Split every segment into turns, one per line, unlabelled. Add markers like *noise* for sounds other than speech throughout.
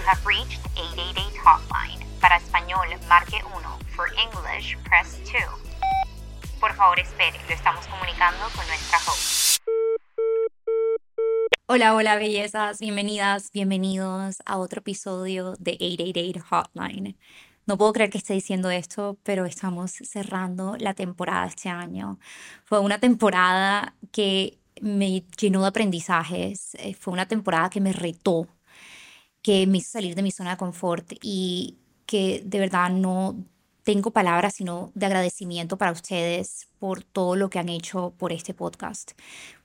You have reached 888 Hotline. Para español, marque 1. For English, press 2. Por favor, espere. Lo estamos comunicando con nuestra host.
Hola, hola, bellezas. Bienvenidas, bienvenidos a otro episodio de 888 Hotline. No puedo creer que esté diciendo esto, pero estamos cerrando la temporada este año. Fue una temporada que me llenó de aprendizajes, eh, fue una temporada que me retó, que me hizo salir de mi zona de confort y que de verdad no tengo palabras sino de agradecimiento para ustedes por todo lo que han hecho por este podcast,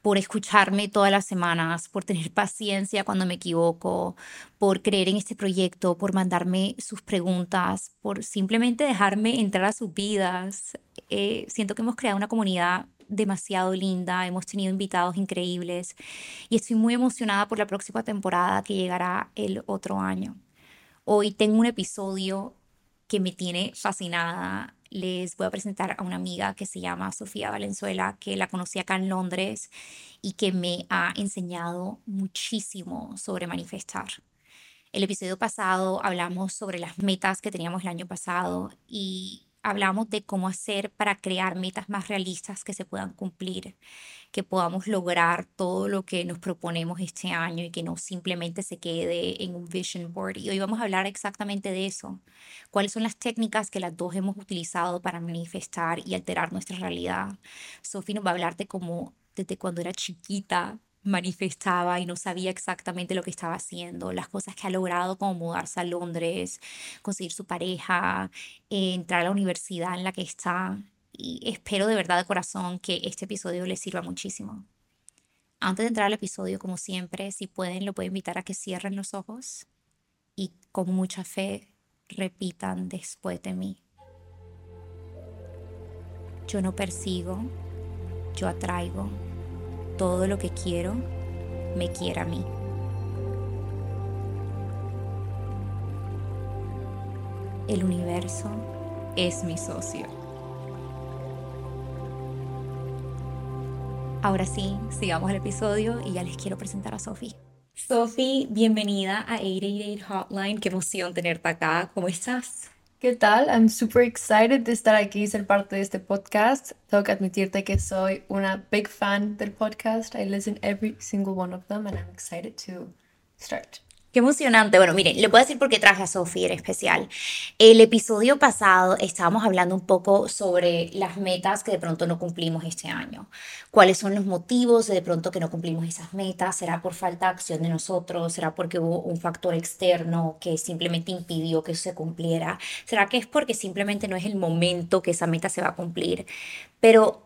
por escucharme todas las semanas, por tener *laughs* paciencia cuando me equivoco, por creer en este proyecto, por mandarme sus preguntas, por simplemente dejarme entrar a sus vidas. Eh, siento que hemos creado una comunidad demasiado linda, hemos tenido invitados increíbles y estoy muy emocionada por la próxima temporada que llegará el otro año. Hoy tengo un episodio que me tiene fascinada. Les voy a presentar a una amiga que se llama Sofía Valenzuela, que la conocí acá en Londres y que me ha enseñado muchísimo sobre manifestar. El episodio pasado hablamos sobre las metas que teníamos el año pasado y hablamos de cómo hacer para crear metas más realistas que se puedan cumplir, que podamos lograr todo lo que nos proponemos este año y que no simplemente se quede en un vision board. Y hoy vamos a hablar exactamente de eso. ¿Cuáles son las técnicas que las dos hemos utilizado para manifestar y alterar nuestra realidad? Sophie nos va a hablar de cómo desde cuando era chiquita manifestaba y no sabía exactamente lo que estaba haciendo, las cosas que ha logrado como mudarse a Londres, conseguir su pareja, eh, entrar a la universidad en la que está. Y espero de verdad de corazón que este episodio les sirva muchísimo. Antes de entrar al episodio, como siempre, si pueden, lo puedo invitar a que cierren los ojos y con mucha fe repitan después de mí. Yo no persigo, yo atraigo todo lo que quiero me quiera a mí. El universo es mi socio. Ahora sí, sigamos el episodio y ya les quiero presentar a Sophie. Sophie, bienvenida a 888 Hotline. Qué emoción tenerte acá. ¿Cómo estás?
¿Qué tal? I'm super excited de estar aquí y ser parte de este podcast. Tengo que admitirte que soy una big fan del podcast. I listen every single one of them and I'm excited to start.
Qué emocionante. Bueno, miren, le puedo decir por qué traje a Sofía en especial. El episodio pasado estábamos hablando un poco sobre las metas que de pronto no cumplimos este año. ¿Cuáles son los motivos de, de pronto que no cumplimos esas metas? ¿Será por falta de acción de nosotros? ¿Será porque hubo un factor externo que simplemente impidió que eso se cumpliera? ¿Será que es porque simplemente no es el momento que esa meta se va a cumplir? Pero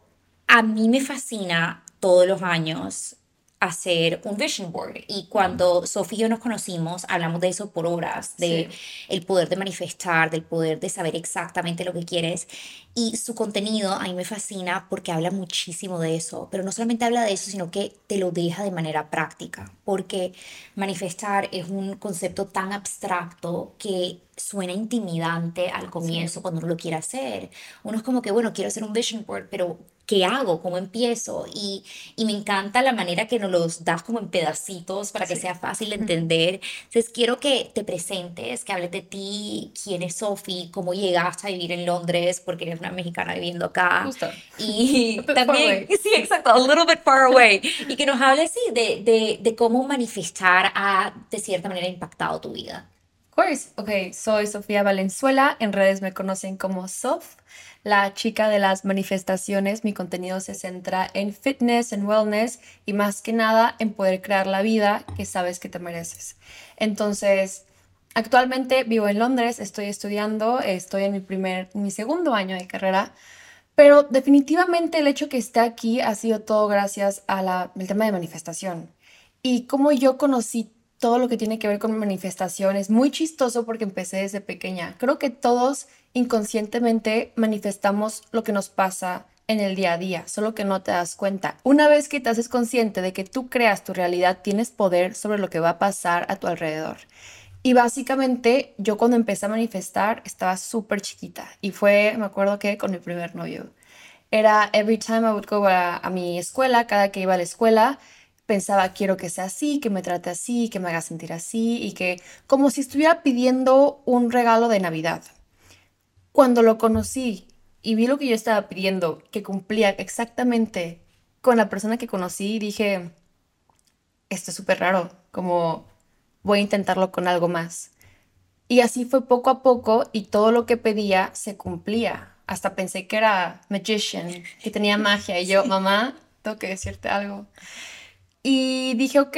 a mí me fascina todos los años hacer un vision board. Y cuando Sofía y yo nos conocimos hablamos de eso por horas de el poder de manifestar del poder de saber exactamente lo que quieres. Y su contenido a mí me fascina porque habla muchísimo de eso. Pero no solamente habla de eso sino que te lo deja de manera práctica. Porque manifestar es un concepto tan abstracto que suena intimidante al comienzo cuando uno lo quiere hacer. Uno es como que bueno quiero hacer un vision board pero ¿qué hago? ¿Cómo empiezo? Y, y, me encanta la manera que nos los das como en pedacitos para que sea fácil de entender. Entonces quiero que te presentes, que hables de ti, quién es Sophie, cómo llegaste a vivir en Londres, porque eres una mexicana viviendo acá.
Justo.
Y *laughs* también, sí, exacto, a little bit far away. Y que nos hables, sí, de, de, de cómo manifestar ha, de cierta manera, impactado tu vida.
Of course. Ok, soy Sofía Valenzuela. En redes me conocen como Sof la chica de las manifestaciones. Mi contenido se centra en fitness, en wellness y más que nada en poder crear la vida que sabes que te mereces. Entonces, actualmente vivo en Londres, estoy estudiando, estoy en mi primer, mi segundo año de carrera. Pero definitivamente el hecho que esté aquí ha sido todo gracias al tema de manifestación. Y como yo conocí todo lo que tiene que ver con manifestación es muy chistoso porque empecé desde pequeña. Creo que todos inconscientemente manifestamos lo que nos pasa en el día a día, solo que no te das cuenta. Una vez que te haces consciente de que tú creas tu realidad, tienes poder sobre lo que va a pasar a tu alrededor. Y básicamente yo cuando empecé a manifestar estaba súper chiquita y fue, me acuerdo que con mi primer novio. Era every time I would go a, a mi escuela, cada que iba a la escuela, pensaba, quiero que sea así, que me trate así, que me haga sentir así y que como si estuviera pidiendo un regalo de Navidad. Cuando lo conocí y vi lo que yo estaba pidiendo, que cumplía exactamente con la persona que conocí, dije, esto es súper raro, como voy a intentarlo con algo más. Y así fue poco a poco y todo lo que pedía se cumplía. Hasta pensé que era magician, que tenía magia. Y yo, mamá, tengo que decirte algo. Y dije, ok,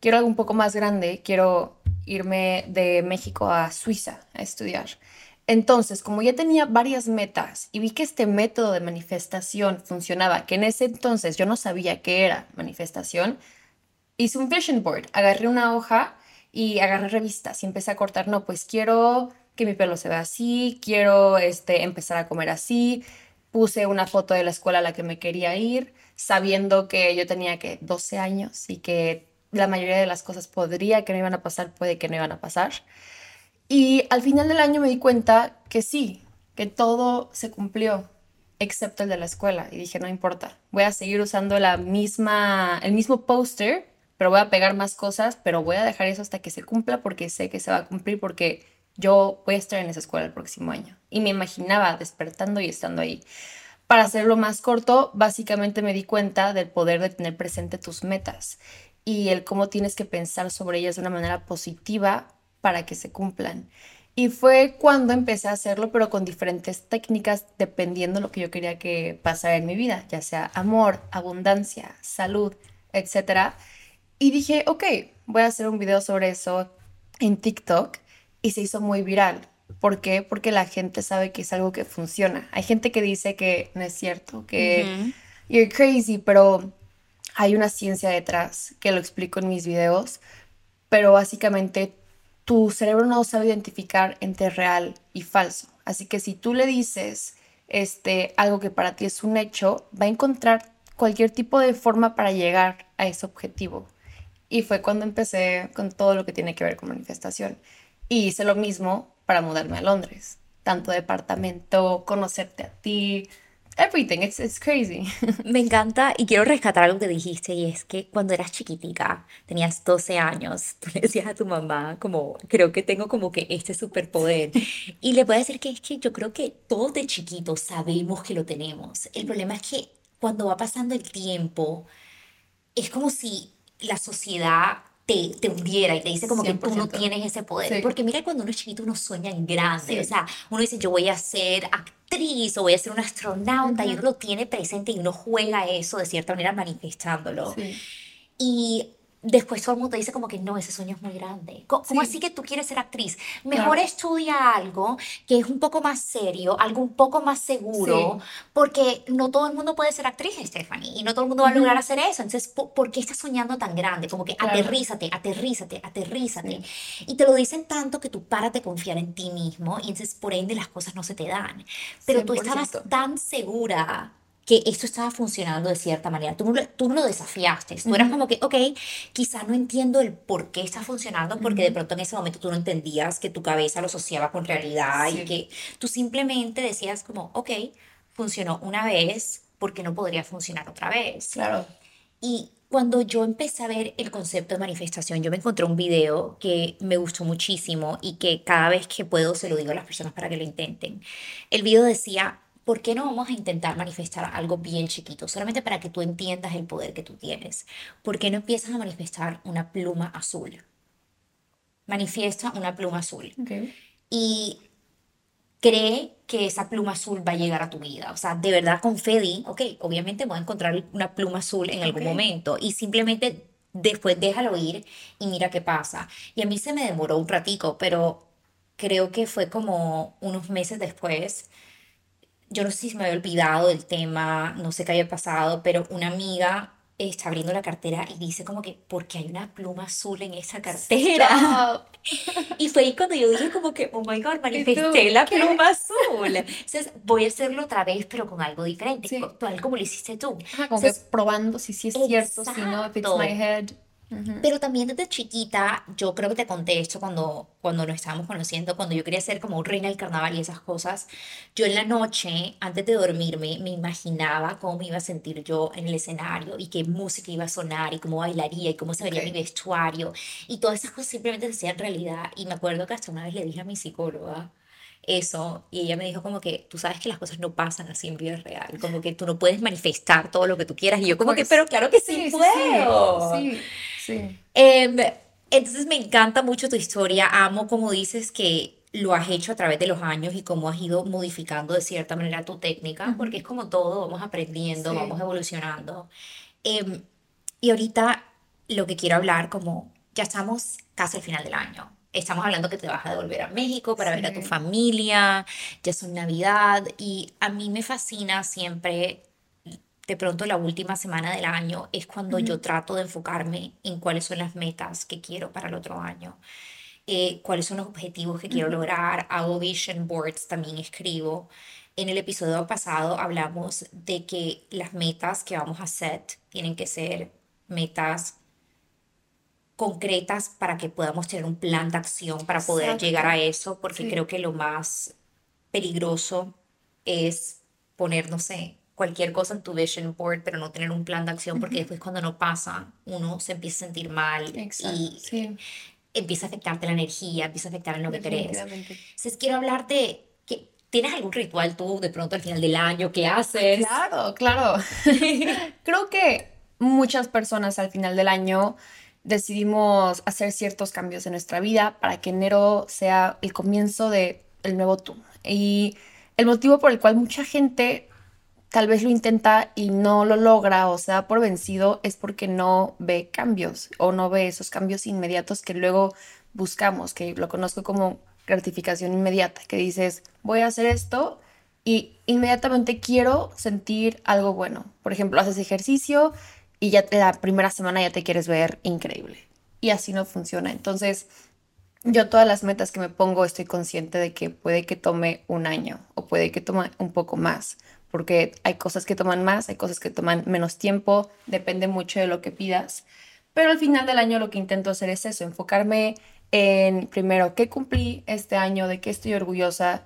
quiero algo un poco más grande. Quiero irme de México a Suiza a estudiar. Entonces, como ya tenía varias metas y vi que este método de manifestación funcionaba, que en ese entonces yo no sabía qué era manifestación, hice un vision board. Agarré una hoja y agarré revistas y empecé a cortar, no, pues quiero que mi pelo se vea así, quiero este, empezar a comer así. Puse una foto de la escuela a la que me quería ir, sabiendo que yo tenía que 12 años y que la mayoría de las cosas podría que no iban a pasar, puede que no iban a pasar. Y al final del año me di cuenta que sí, que todo se cumplió, excepto el de la escuela. Y dije, no importa, voy a seguir usando la misma, el mismo póster, pero voy a pegar más cosas, pero voy a dejar eso hasta que se cumpla porque sé que se va a cumplir porque yo voy a estar en esa escuela el próximo año. Y me imaginaba despertando y estando ahí. Para hacerlo más corto, básicamente me di cuenta del poder de tener presente tus metas y el cómo tienes que pensar sobre ellas de una manera positiva para que se cumplan. Y fue cuando empecé a hacerlo, pero con diferentes técnicas, dependiendo de lo que yo quería que pasara en mi vida, ya sea amor, abundancia, salud, etc. Y dije, ok, voy a hacer un video sobre eso en TikTok y se hizo muy viral. ¿Por qué? Porque la gente sabe que es algo que funciona. Hay gente que dice que no es cierto, que you're crazy, pero hay una ciencia detrás que lo explico en mis videos, pero básicamente tu cerebro no sabe identificar entre real y falso. Así que si tú le dices este, algo que para ti es un hecho, va a encontrar cualquier tipo de forma para llegar a ese objetivo. Y fue cuando empecé con todo lo que tiene que ver con manifestación. Y hice lo mismo para mudarme a Londres. Tanto departamento, conocerte a ti, everything. It's, it's crazy. *laughs*
Me encanta y quiero rescatar algo que dijiste y es que cuando eras chiquitica, tenías 12 años, *laughs* tú le decías a tu mamá como, creo que tengo como que este superpoder. Y le puedo decir que es que yo creo que todos de chiquitos sabemos que lo tenemos. El problema es que cuando va pasando el tiempo, es como si la sociedad te, te, hundiera y te dice como que tú no tienes ese poder. Porque mira, cuando uno es chiquito, uno sueña en grande. O sea, uno dice, yo voy a ser actriz o voy a ser un astronauta y uno lo tiene presente y uno juega eso de cierta manera manifestándolo. Y después todo el mundo te dice como que no, ese sueño es muy grande. ¿Cómo, así que tú quieres ser actriz? Mejor estudia algo que es un poco más serio, algo un poco más seguro, porque no todo el mundo puede ser actriz, Stephanie, y no todo el mundo va a lograr hacer eso. Entonces, ¿por, qué estás soñando tan grande? Como que aterrízate, aterrízate, aterrízate. Y te lo dicen tanto que tú paras de confiar en ti mismo y entonces por ende las cosas no se te dan. Pero tú estabas tan segura que esto estaba funcionando de cierta manera. Tú, tú no lo desafiaste. Tú eras como que, ok, quizá no entiendo el por qué está funcionando, porque de pronto en ese momento tú no entendías que tu cabeza lo asociaba con realidad y que tú simplemente decías como, ok, funcionó una vez, porque no podría funcionar otra vez?
Claro.
Y cuando yo empecé a ver el concepto de manifestación, yo me encontré un video que me gustó muchísimo y que cada vez que puedo se lo digo a las personas para que lo intenten. El video decía, ¿por qué no vamos a intentar manifestar algo bien chiquito? Solamente para que tú entiendas el poder que tú tienes. ¿Por qué no empiezas a manifestar una pluma azul? Manifiesta una pluma azul. Y cree que esa pluma azul va a llegar a tu vida. O sea, de verdad con fe ok, obviamente voy a encontrar una pluma azul en algún momento. Y simplemente después déjalo ir y mira qué pasa. Y a mí se me demoró un ratico, pero creo que fue como unos meses después yo no sé si me había olvidado del tema, no sé qué había pasado, pero una amiga está abriendo la cartera y dice como que, porque hay una pluma azul en esa cartera. *laughs* y fue ahí cuando yo dije como que, oh my God, manifesté la pluma azul. Entonces voy a hacerlo otra vez, pero con algo diferente, tal como lo hiciste tú.
como que probando si sí es cierto, si no, if it's my head.
Pero también desde chiquita, yo creo que te conté esto cuando, cuando nos estábamos conociendo, cuando yo quería ser como reina del carnaval y esas cosas, yo en la noche, antes de dormirme, me imaginaba cómo me iba a sentir yo en el escenario y qué música iba a sonar y cómo bailaría y cómo se vería mi vestuario. Y todas esas cosas simplemente se hacían realidad. Y me acuerdo que hasta una vez le dije a mi psicóloga, eso y ella me dijo como que tú sabes que las cosas no pasan así en vida real, como que tú no puedes manifestar todo lo que tú quieras y yo como que, pues, pero claro que sí, puedo. Sí, sí. Em, entonces me encanta mucho tu historia, amo como dices que lo has hecho a través de los años y cómo has ido modificando de cierta manera tu técnica, porque es como todo, vamos aprendiendo, vamos evolucionando. Em, y ahorita lo que quiero hablar, como ya estamos casi al final del año, estamos hablando que te vas a devolver a México para ver a tu familia, ya es Navidad y a mí me fascina siempre, de pronto la última semana del año es cuando yo trato de enfocarme en cuáles son las metas que quiero para el otro año. Eh, cuáles son los objetivos que quiero lograr, hago vision boards, también escribo. En el episodio pasado hablamos de que las metas que vamos a set tienen que ser metas concretas para que podamos tener un plan de acción para poder llegar a eso, porque creo que lo más peligroso es poner, no sé, cualquier cosa en tu vision board, pero no tener un plan de acción, porque después cuando no pasa, uno se empieza a sentir mal y empieza a afectarte la energía, empieza a afectar en lo que crees. Entonces quiero hablarte que ¿Tienes algún ritual tú de pronto al final del año que haces?
Claro, claro. *laughs* Creo que muchas personas al final del año decidimos hacer ciertos cambios en nuestra vida para que enero sea el comienzo de el nuevo tú. Y el motivo por el cual mucha gente tal vez lo intenta y no lo logra o sea por vencido es porque no ve cambios o no ve esos cambios inmediatos que luego buscamos, que lo conozco como gratificación inmediata, que dices, voy a hacer esto y inmediatamente quiero sentir algo bueno. Por ejemplo, haces ejercicio y ya la primera semana ya te quieres ver increíble. Y así no funciona. Entonces, yo todas las metas que me pongo estoy consciente de que puede que tome un año o puede que tome un poco más, porque hay cosas que toman más, hay cosas que toman menos tiempo, depende mucho de lo que pidas. Pero al final del año lo que intento hacer es eso, enfocarme en primero qué cumplí este año, de qué estoy orgullosa,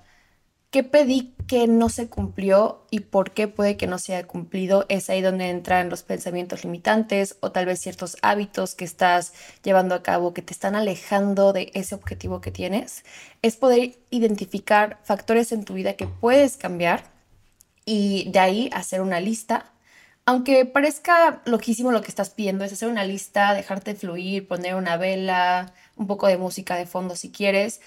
¿Qué pedí que no se cumplió y por qué puede que no se haya cumplido? Es ahí donde entran los pensamientos limitantes o tal vez ciertos hábitos que estás llevando a cabo que te están alejando de ese objetivo que tienes. Es poder identificar factores en tu vida que puedes cambiar y de ahí hacer una lista. Aunque parezca loquísimo lo que estás pidiendo, es hacer una lista, dejarte fluir, poner una vela, un poco de música de fondo si quieres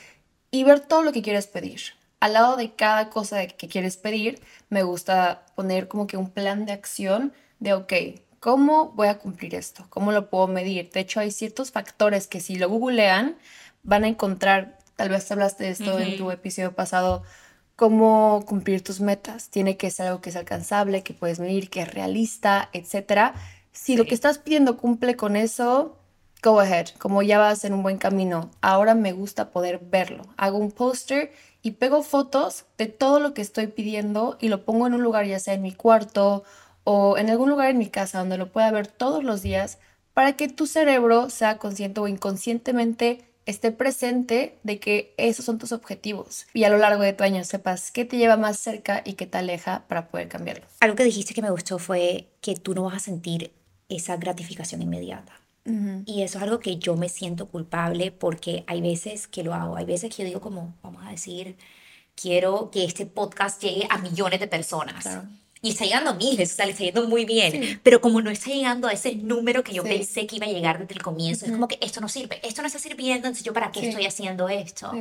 y ver todo lo que quieres pedir al lado de cada cosa que quieres pedir, me gusta poner como que un plan de acción de, ok, ¿cómo voy a cumplir esto? ¿Cómo lo puedo medir? De hecho, hay ciertos factores que si lo googlean, van a encontrar, tal vez hablaste de esto en tu episodio pasado, cómo cumplir tus metas. Tiene que ser algo que es alcanzable, que puedes medir, que es realista, etc. Si lo que estás pidiendo cumple con eso, go ahead, como ya vas en un buen camino. Ahora me gusta poder verlo. Hago un póster y pego fotos de todo lo que estoy pidiendo y lo pongo en un lugar, ya sea en mi cuarto o en algún lugar en mi casa donde lo pueda ver todos los días para que tu cerebro sea consciente o inconscientemente esté presente de que esos son tus objetivos y a lo largo de tu año sepas qué te lleva más cerca y qué te aleja para poder cambiarlo.
Algo que dijiste que me gustó fue que tú no vas a sentir esa gratificación inmediata. Y eso es algo que yo me siento culpable porque hay veces que lo hago, hay veces que yo digo como, vamos a decir, quiero que este podcast llegue a millones de personas y está llegando a miles, o sea, le está yendo muy bien, pero como no está llegando a ese número que yo pensé que iba a llegar desde el comienzo, es como que esto no sirve, esto no está sirviendo, entonces yo para qué estoy haciendo esto.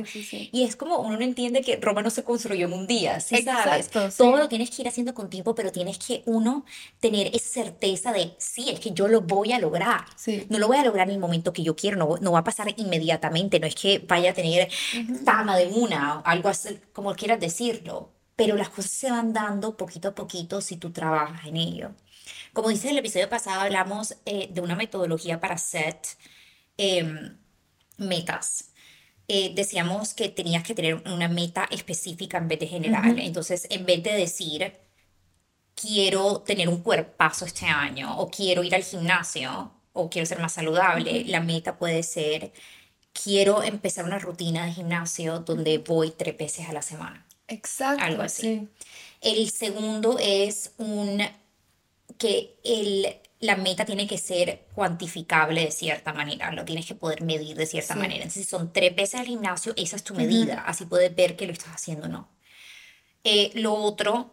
Y es como uno no entiende que Roma no se construyó en un día, ¿sí sabes? Todo lo tienes que ir haciendo con tiempo, pero tienes que uno tener esa certeza de, sí, es que yo lo voy a lograr. No lo voy a lograr en el momento que yo quiero, no, no va a pasar inmediatamente, no es que vaya a tener fama de una, algo así, como quieras decirlo pero las cosas se van dando poquito a poquito si tú trabajas en ello. Como dice el episodio pasado, hablamos eh, de una metodología para set em, metas. Eh, decíamos que tenías que tener una meta específica en vez de general. Entonces, en vez de decir, quiero tener un cuerpazo este año o quiero ir al gimnasio, o quiero ser más saludable, la meta puede ser, quiero empezar una rutina de gimnasio donde voy tres veces a la semana.
Exacto.
Algo así.
Sí.
El segundo es un que el, la meta tiene que ser cuantificable de cierta manera, lo tienes que poder medir de cierta
Sí.
manera. Entonces, si son tres veces al gimnasio, esa es tu medida, así puedes ver que lo estás haciendo o no. Eh, lo otro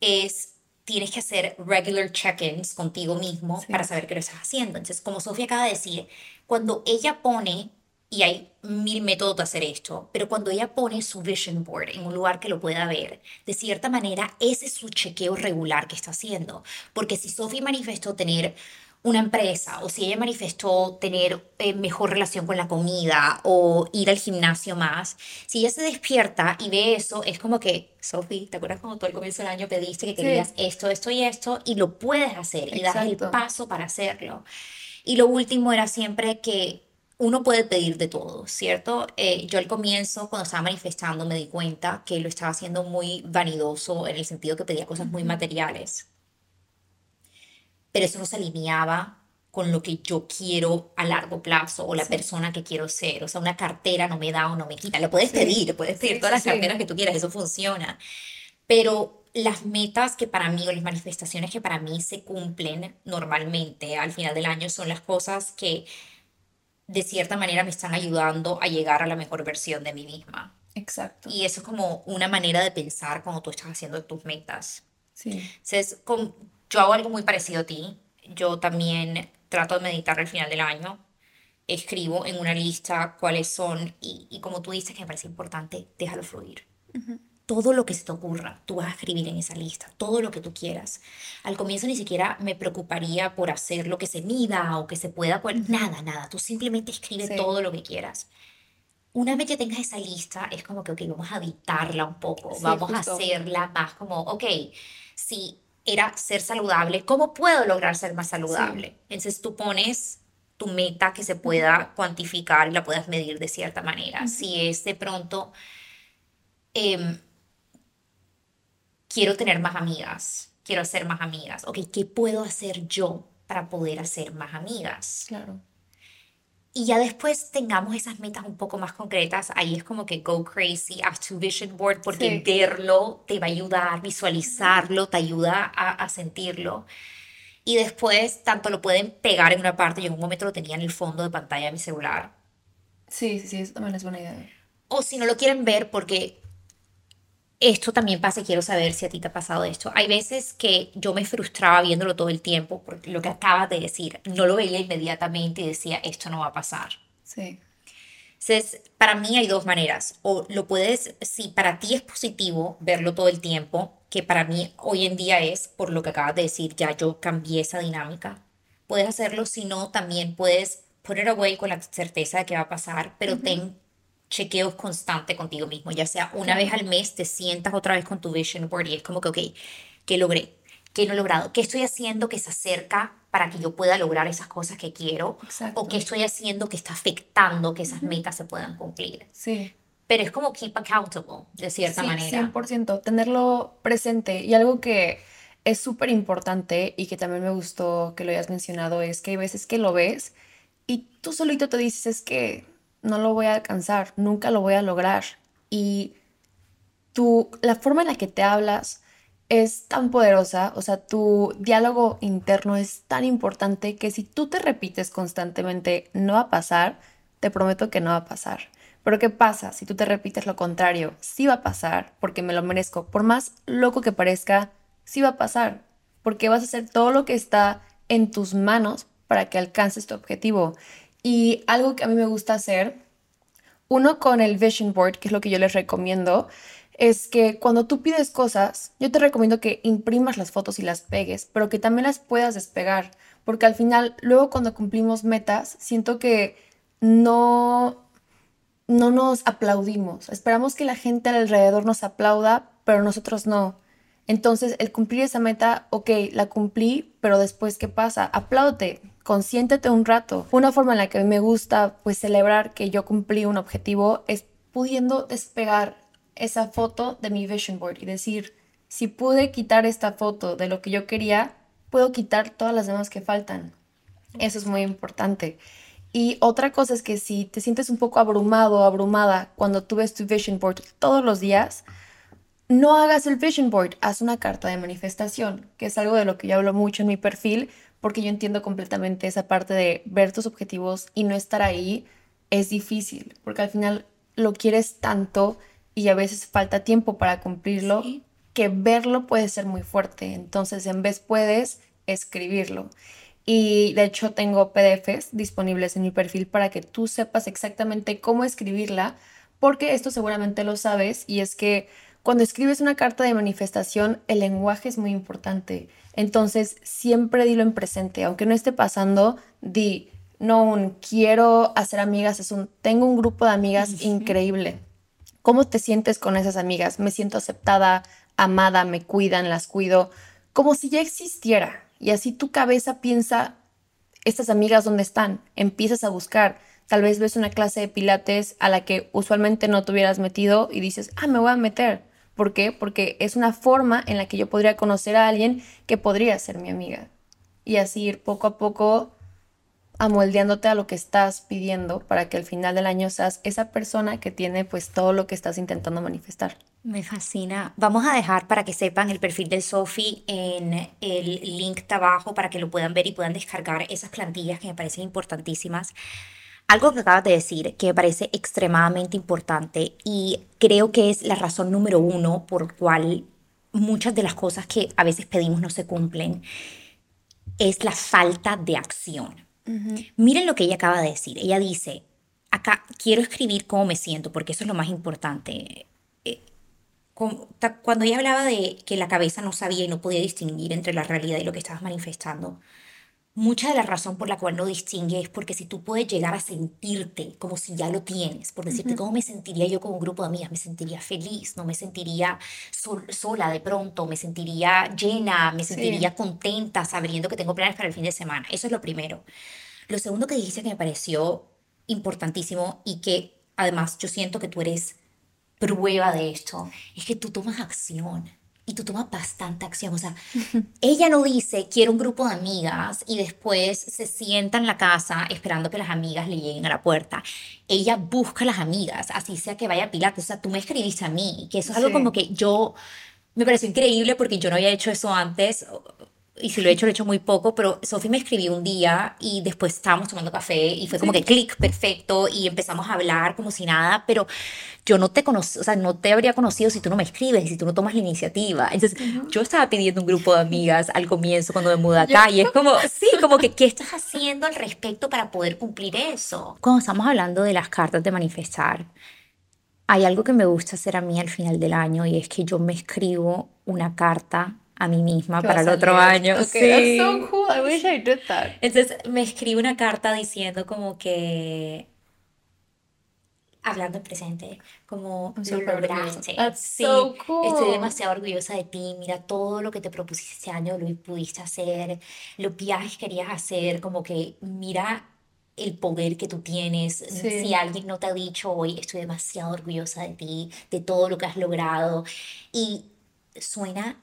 es, tienes que hacer regular check-ins contigo mismo
Sí.
para saber que lo estás haciendo. Entonces, como Sofía acaba de decir, cuando ella pone, y hay mil métodos de hacer esto, pero cuando ella pone su vision board en un lugar que lo pueda ver, de cierta manera, ese es su chequeo regular que está haciendo. Porque si Sofía manifestó tener una empresa o si ella manifestó tener eh, mejor relación con la comida o ir al gimnasio más, si ella se despierta y ve eso, es como que, Sophie, ¿te acuerdas cuando tú al comienzo del año pediste que
Sí.
querías esto, esto y esto? Y lo puedes hacer y das el paso para hacerlo. Y lo último era siempre que uno puede pedir de todo, ¿cierto? Eh, yo al comienzo, cuando estaba manifestando, me di cuenta que lo estaba haciendo muy vanidoso en el sentido que pedía cosas muy materiales pero eso no se alineaba con lo que yo quiero a largo plazo o la persona que quiero ser. O sea, una cartera no me da o no me quita. Lo puedes
Sí.
pedir, puedes pedir
Sí,
todas las carteras que tú quieras, eso funciona. Pero las metas que para mí o las manifestaciones que para mí se cumplen normalmente al final del año son las cosas que de cierta manera me están ayudando a llegar a la mejor versión de mí misma.
Exacto.
Y eso es como una manera de pensar cuando tú estás haciendo tus metas.
Sí.
Entonces, con- yo hago algo muy parecido a ti. Yo también trato de meditar al final del año. Escribo en una lista cuáles son, y, y como tú dices que me parece importante, déjalo fluir. Todo lo que se te ocurra, tú vas a escribir en esa lista, todo lo que tú quieras. Al comienzo ni siquiera me preocuparía por hacer lo que se mida o que se pueda, pues, nada, nada. Tú simplemente escribe
Sí.
todo lo que quieras. Una vez que tengas esa lista, es como que, ok, vamos a editarla un poco,
Sí,
vamos a hacerla más como, ok, si era ser saludable, ¿cómo puedo lograr ser más saludable? Entonces tú pones tu meta que se pueda cuantificar y la puedas medir de cierta manera. Si es de pronto, em, quiero tener más amigas, quiero hacer más amigas, ok, ¿qué puedo hacer yo para poder hacer más amigas?
Claro.
Y ya después tengamos esas metas un poco más concretas, ahí es como que go crazy, haz tu vision board, porque
Sí.
verlo te va a ayudar, visualizarlo te ayuda a, a sentirlo. Y después, tanto lo pueden pegar en una parte, yo en un momento lo tenía en el fondo de pantalla de mi celular,
Sí, sí, sí, eso también es buena idea.
o si no lo quieren ver, porque esto también pasa, y quiero saber si a ti te ha pasado esto. Hay veces que yo me frustraba viéndolo todo el tiempo, porque lo que acabas de decir, no lo veía inmediatamente y decía, esto no va a pasar.
Sí.
Entonces, para mí hay dos maneras. O lo puedes, si para ti es positivo verlo todo el tiempo, que para mí hoy en día es, por lo que acabas de decir, ya yo cambié esa dinámica. Puedes hacerlo, si no, también puedes it away con la certeza de que va a pasar, pero ten chequeos constantes contigo mismo, ya sea una vez al mes te sientas otra vez con tu vision board y es como que, ok, ¿qué logré? ¿Qué no he logrado? ¿Qué estoy haciendo que se acerca para que yo pueda lograr esas cosas que quiero?
Exacto.
¿O qué estoy haciendo que está afectando que esas metas se puedan cumplir?
Sí.
Pero es como keep accountable, de cierta
Sí,
manera.
100%, tenerlo presente. Y algo que es súper importante y que también me gustó que lo hayas mencionado es que hay veces que lo ves y tú solito te dices es que no lo voy a alcanzar, nunca lo voy a lograr. Y tu, la forma en la que te hablas es tan poderosa, o sea, tu diálogo interno es tan importante que si tú te repites constantemente, no va a pasar, te prometo que no va a pasar. Pero ¿qué pasa si tú te repites lo contrario? Sí va a pasar, porque me lo merezco. Por más loco que parezca, sí va a pasar, porque vas a hacer todo lo que está en tus manos para que alcances tu objetivo. Y algo que a mí me gusta hacer uno con el Vision Board, que es lo que yo les recomiendo, es que cuando tú pides cosas, yo te recomiendo que imprimas las fotos y las pegues, pero que también las puedas despegar, porque al final, luego cuando cumplimos metas, siento que no, no nos aplaudimos. Esperamos que la gente alrededor nos aplauda, pero nosotros no. Entonces, el cumplir esa meta, ok, la cumplí, pero después, ¿qué pasa? Apláudete, consiéntete un rato. Una forma en la que me gusta, pues, celebrar que yo cumplí un objetivo es pudiendo despegar esa foto de mi vision board y decir, si pude quitar esta foto de lo que yo quería, puedo quitar todas las demás que faltan. Eso es muy importante. Y otra cosa es que si te sientes un poco abrumado o abrumada cuando tú ves tu vision board todos los días, no hagas el vision board, haz una carta de manifestación, que es algo de lo que yo hablo mucho en mi perfil, porque yo entiendo completamente esa parte de ver tus objetivos y no estar ahí es difícil, porque al final lo quieres tanto y a veces falta tiempo para cumplirlo, que verlo puede ser muy fuerte. Entonces, en vez puedes escribirlo. Y de hecho tengo PDFs disponibles en mi perfil para que tú sepas exactamente cómo escribirla, porque esto seguramente lo sabes y es que cuando escribes una carta de manifestación, el lenguaje es muy importante. Entonces, siempre dilo en presente, aunque no esté pasando, di, no un quiero hacer amigas, es un tengo un grupo de amigas increíble. ¿Cómo te sientes con esas amigas? Me siento aceptada, amada, me cuidan, las cuido, como si ya existiera. Y así tu cabeza piensa, estas amigas dónde están, empiezas a buscar. Tal vez ves una clase de pilates a la que usualmente no te hubieras metido y dices, ah, me voy a meter. ¿Por qué? Porque es una forma en la que yo podría conocer a alguien que podría ser mi amiga. Y así ir poco a poco amoldeándote a lo que estás pidiendo para que al final del año seas esa persona que tiene pues todo lo que estás intentando manifestar.
Me fascina. Vamos a dejar para que sepan el perfil de Sophie en el link de abajo para que lo puedan ver y puedan descargar esas plantillas que me parecen importantísimas. Algo que acabas de decir que me parece extremadamente importante y creo que es la razón número uno por cual muchas de las cosas que a veces pedimos no se cumplen es la falta de acción. Miren lo que ella acaba de decir. Ella dice, acá quiero escribir cómo me siento, porque eso es lo más importante. Eh, cuando ella hablaba de que la cabeza no sabía y no podía distinguir entre la realidad y lo que estabas manifestando, mucha de la razón por la cual no distingue es porque si tú puedes llegar a sentirte como si ya lo tienes, por decirte cómo me sentiría yo con un grupo de amigas, me sentiría feliz, no me sentiría sola de pronto, me sentiría llena, me sentiría contenta sabiendo que tengo planes para el fin de semana. Eso es lo primero. Lo segundo que dijiste que me pareció importantísimo y que además yo siento que tú eres prueba de esto, es que tú tomas acción y tú tomas bastante acción. O sea, ella no dice, quiero un grupo de amigas y después se sienta en la casa esperando que las amigas le lleguen a la puerta. Ella busca a las amigas, así sea que vaya a Pilates. O sea, tú me escribiste a mí, que eso es algo como que yo me pareció increíble porque yo no había hecho eso antes y si lo he hecho, lo he hecho muy poco, pero Sophie me escribió un día y después estábamos tomando café y fue como que clic, perfecto, y empezamos a hablar como si nada, pero yo no te conocí, o sea, no te habría conocido si tú no me escribes y si tú no tomas la iniciativa. Entonces, yo estaba pidiendo un grupo de amigas al comienzo cuando me mudé acá y es como, sí, *laughs* como que, ¿qué estás haciendo al respecto para poder cumplir eso? Cuando estamos hablando de las cartas de manifestar, hay algo que me gusta hacer a mí al final del año y es que yo me escribo una carta a mí misma para el otro año.
sí. so cool. I wish I did that.
Entonces me escribe una carta diciendo como que hablando en presente, como lo lograste. sí, estoy demasiado orgullosa de ti. Mira todo lo que te propusiste este año, lo pudiste hacer, los viajes que querías hacer, como que mira el poder que tú tienes. Si alguien no te ha dicho hoy, estoy demasiado orgullosa de ti, de todo lo que has logrado. Y suena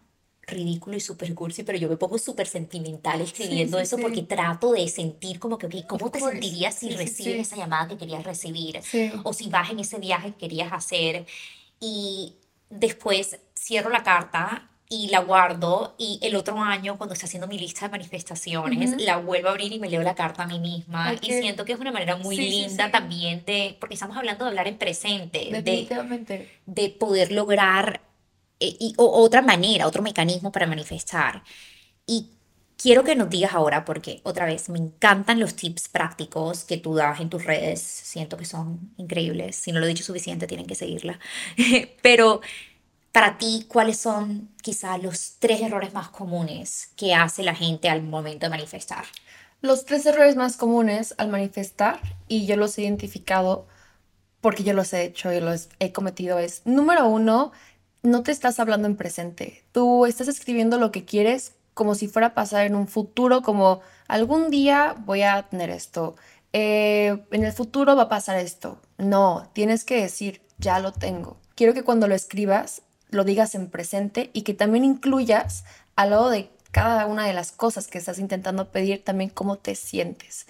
ridículo y súper cursi, pero yo me pongo súper sentimental escribiendo eso porque trato de sentir como que, ¿cómo te sentirías si recibes esa llamada que querías recibir? O si vas en ese viaje que querías hacer. Y después cierro la carta y la guardo y el otro año cuando estoy haciendo mi lista de manifestaciones la vuelvo a abrir y me leo la carta a mí misma y siento que es una manera muy linda también de porque estamos hablando de hablar en presente de, de poder lograr y, o, otra manera, otro mecanismo para manifestar. Y quiero que nos digas ahora, porque otra vez me encantan los tips prácticos que tú das en tus redes, siento que son increíbles, si no lo he dicho suficiente tienen que seguirla, *laughs* pero para ti, ¿cuáles son quizás los tres errores más comunes que hace la gente al momento de manifestar?
Los tres errores más comunes al manifestar, y yo los he identificado porque yo los he hecho y los he cometido, es, número uno, no te estás hablando en presente. Tú estás escribiendo lo que quieres como si fuera a pasar en un futuro, como algún día voy a tener esto, eh, en el futuro va a pasar esto. No, tienes que decir, ya lo tengo. Quiero que cuando lo escribas, lo digas en presente y que también incluyas al lado de cada una de las cosas que estás intentando pedir, también cómo te sientes.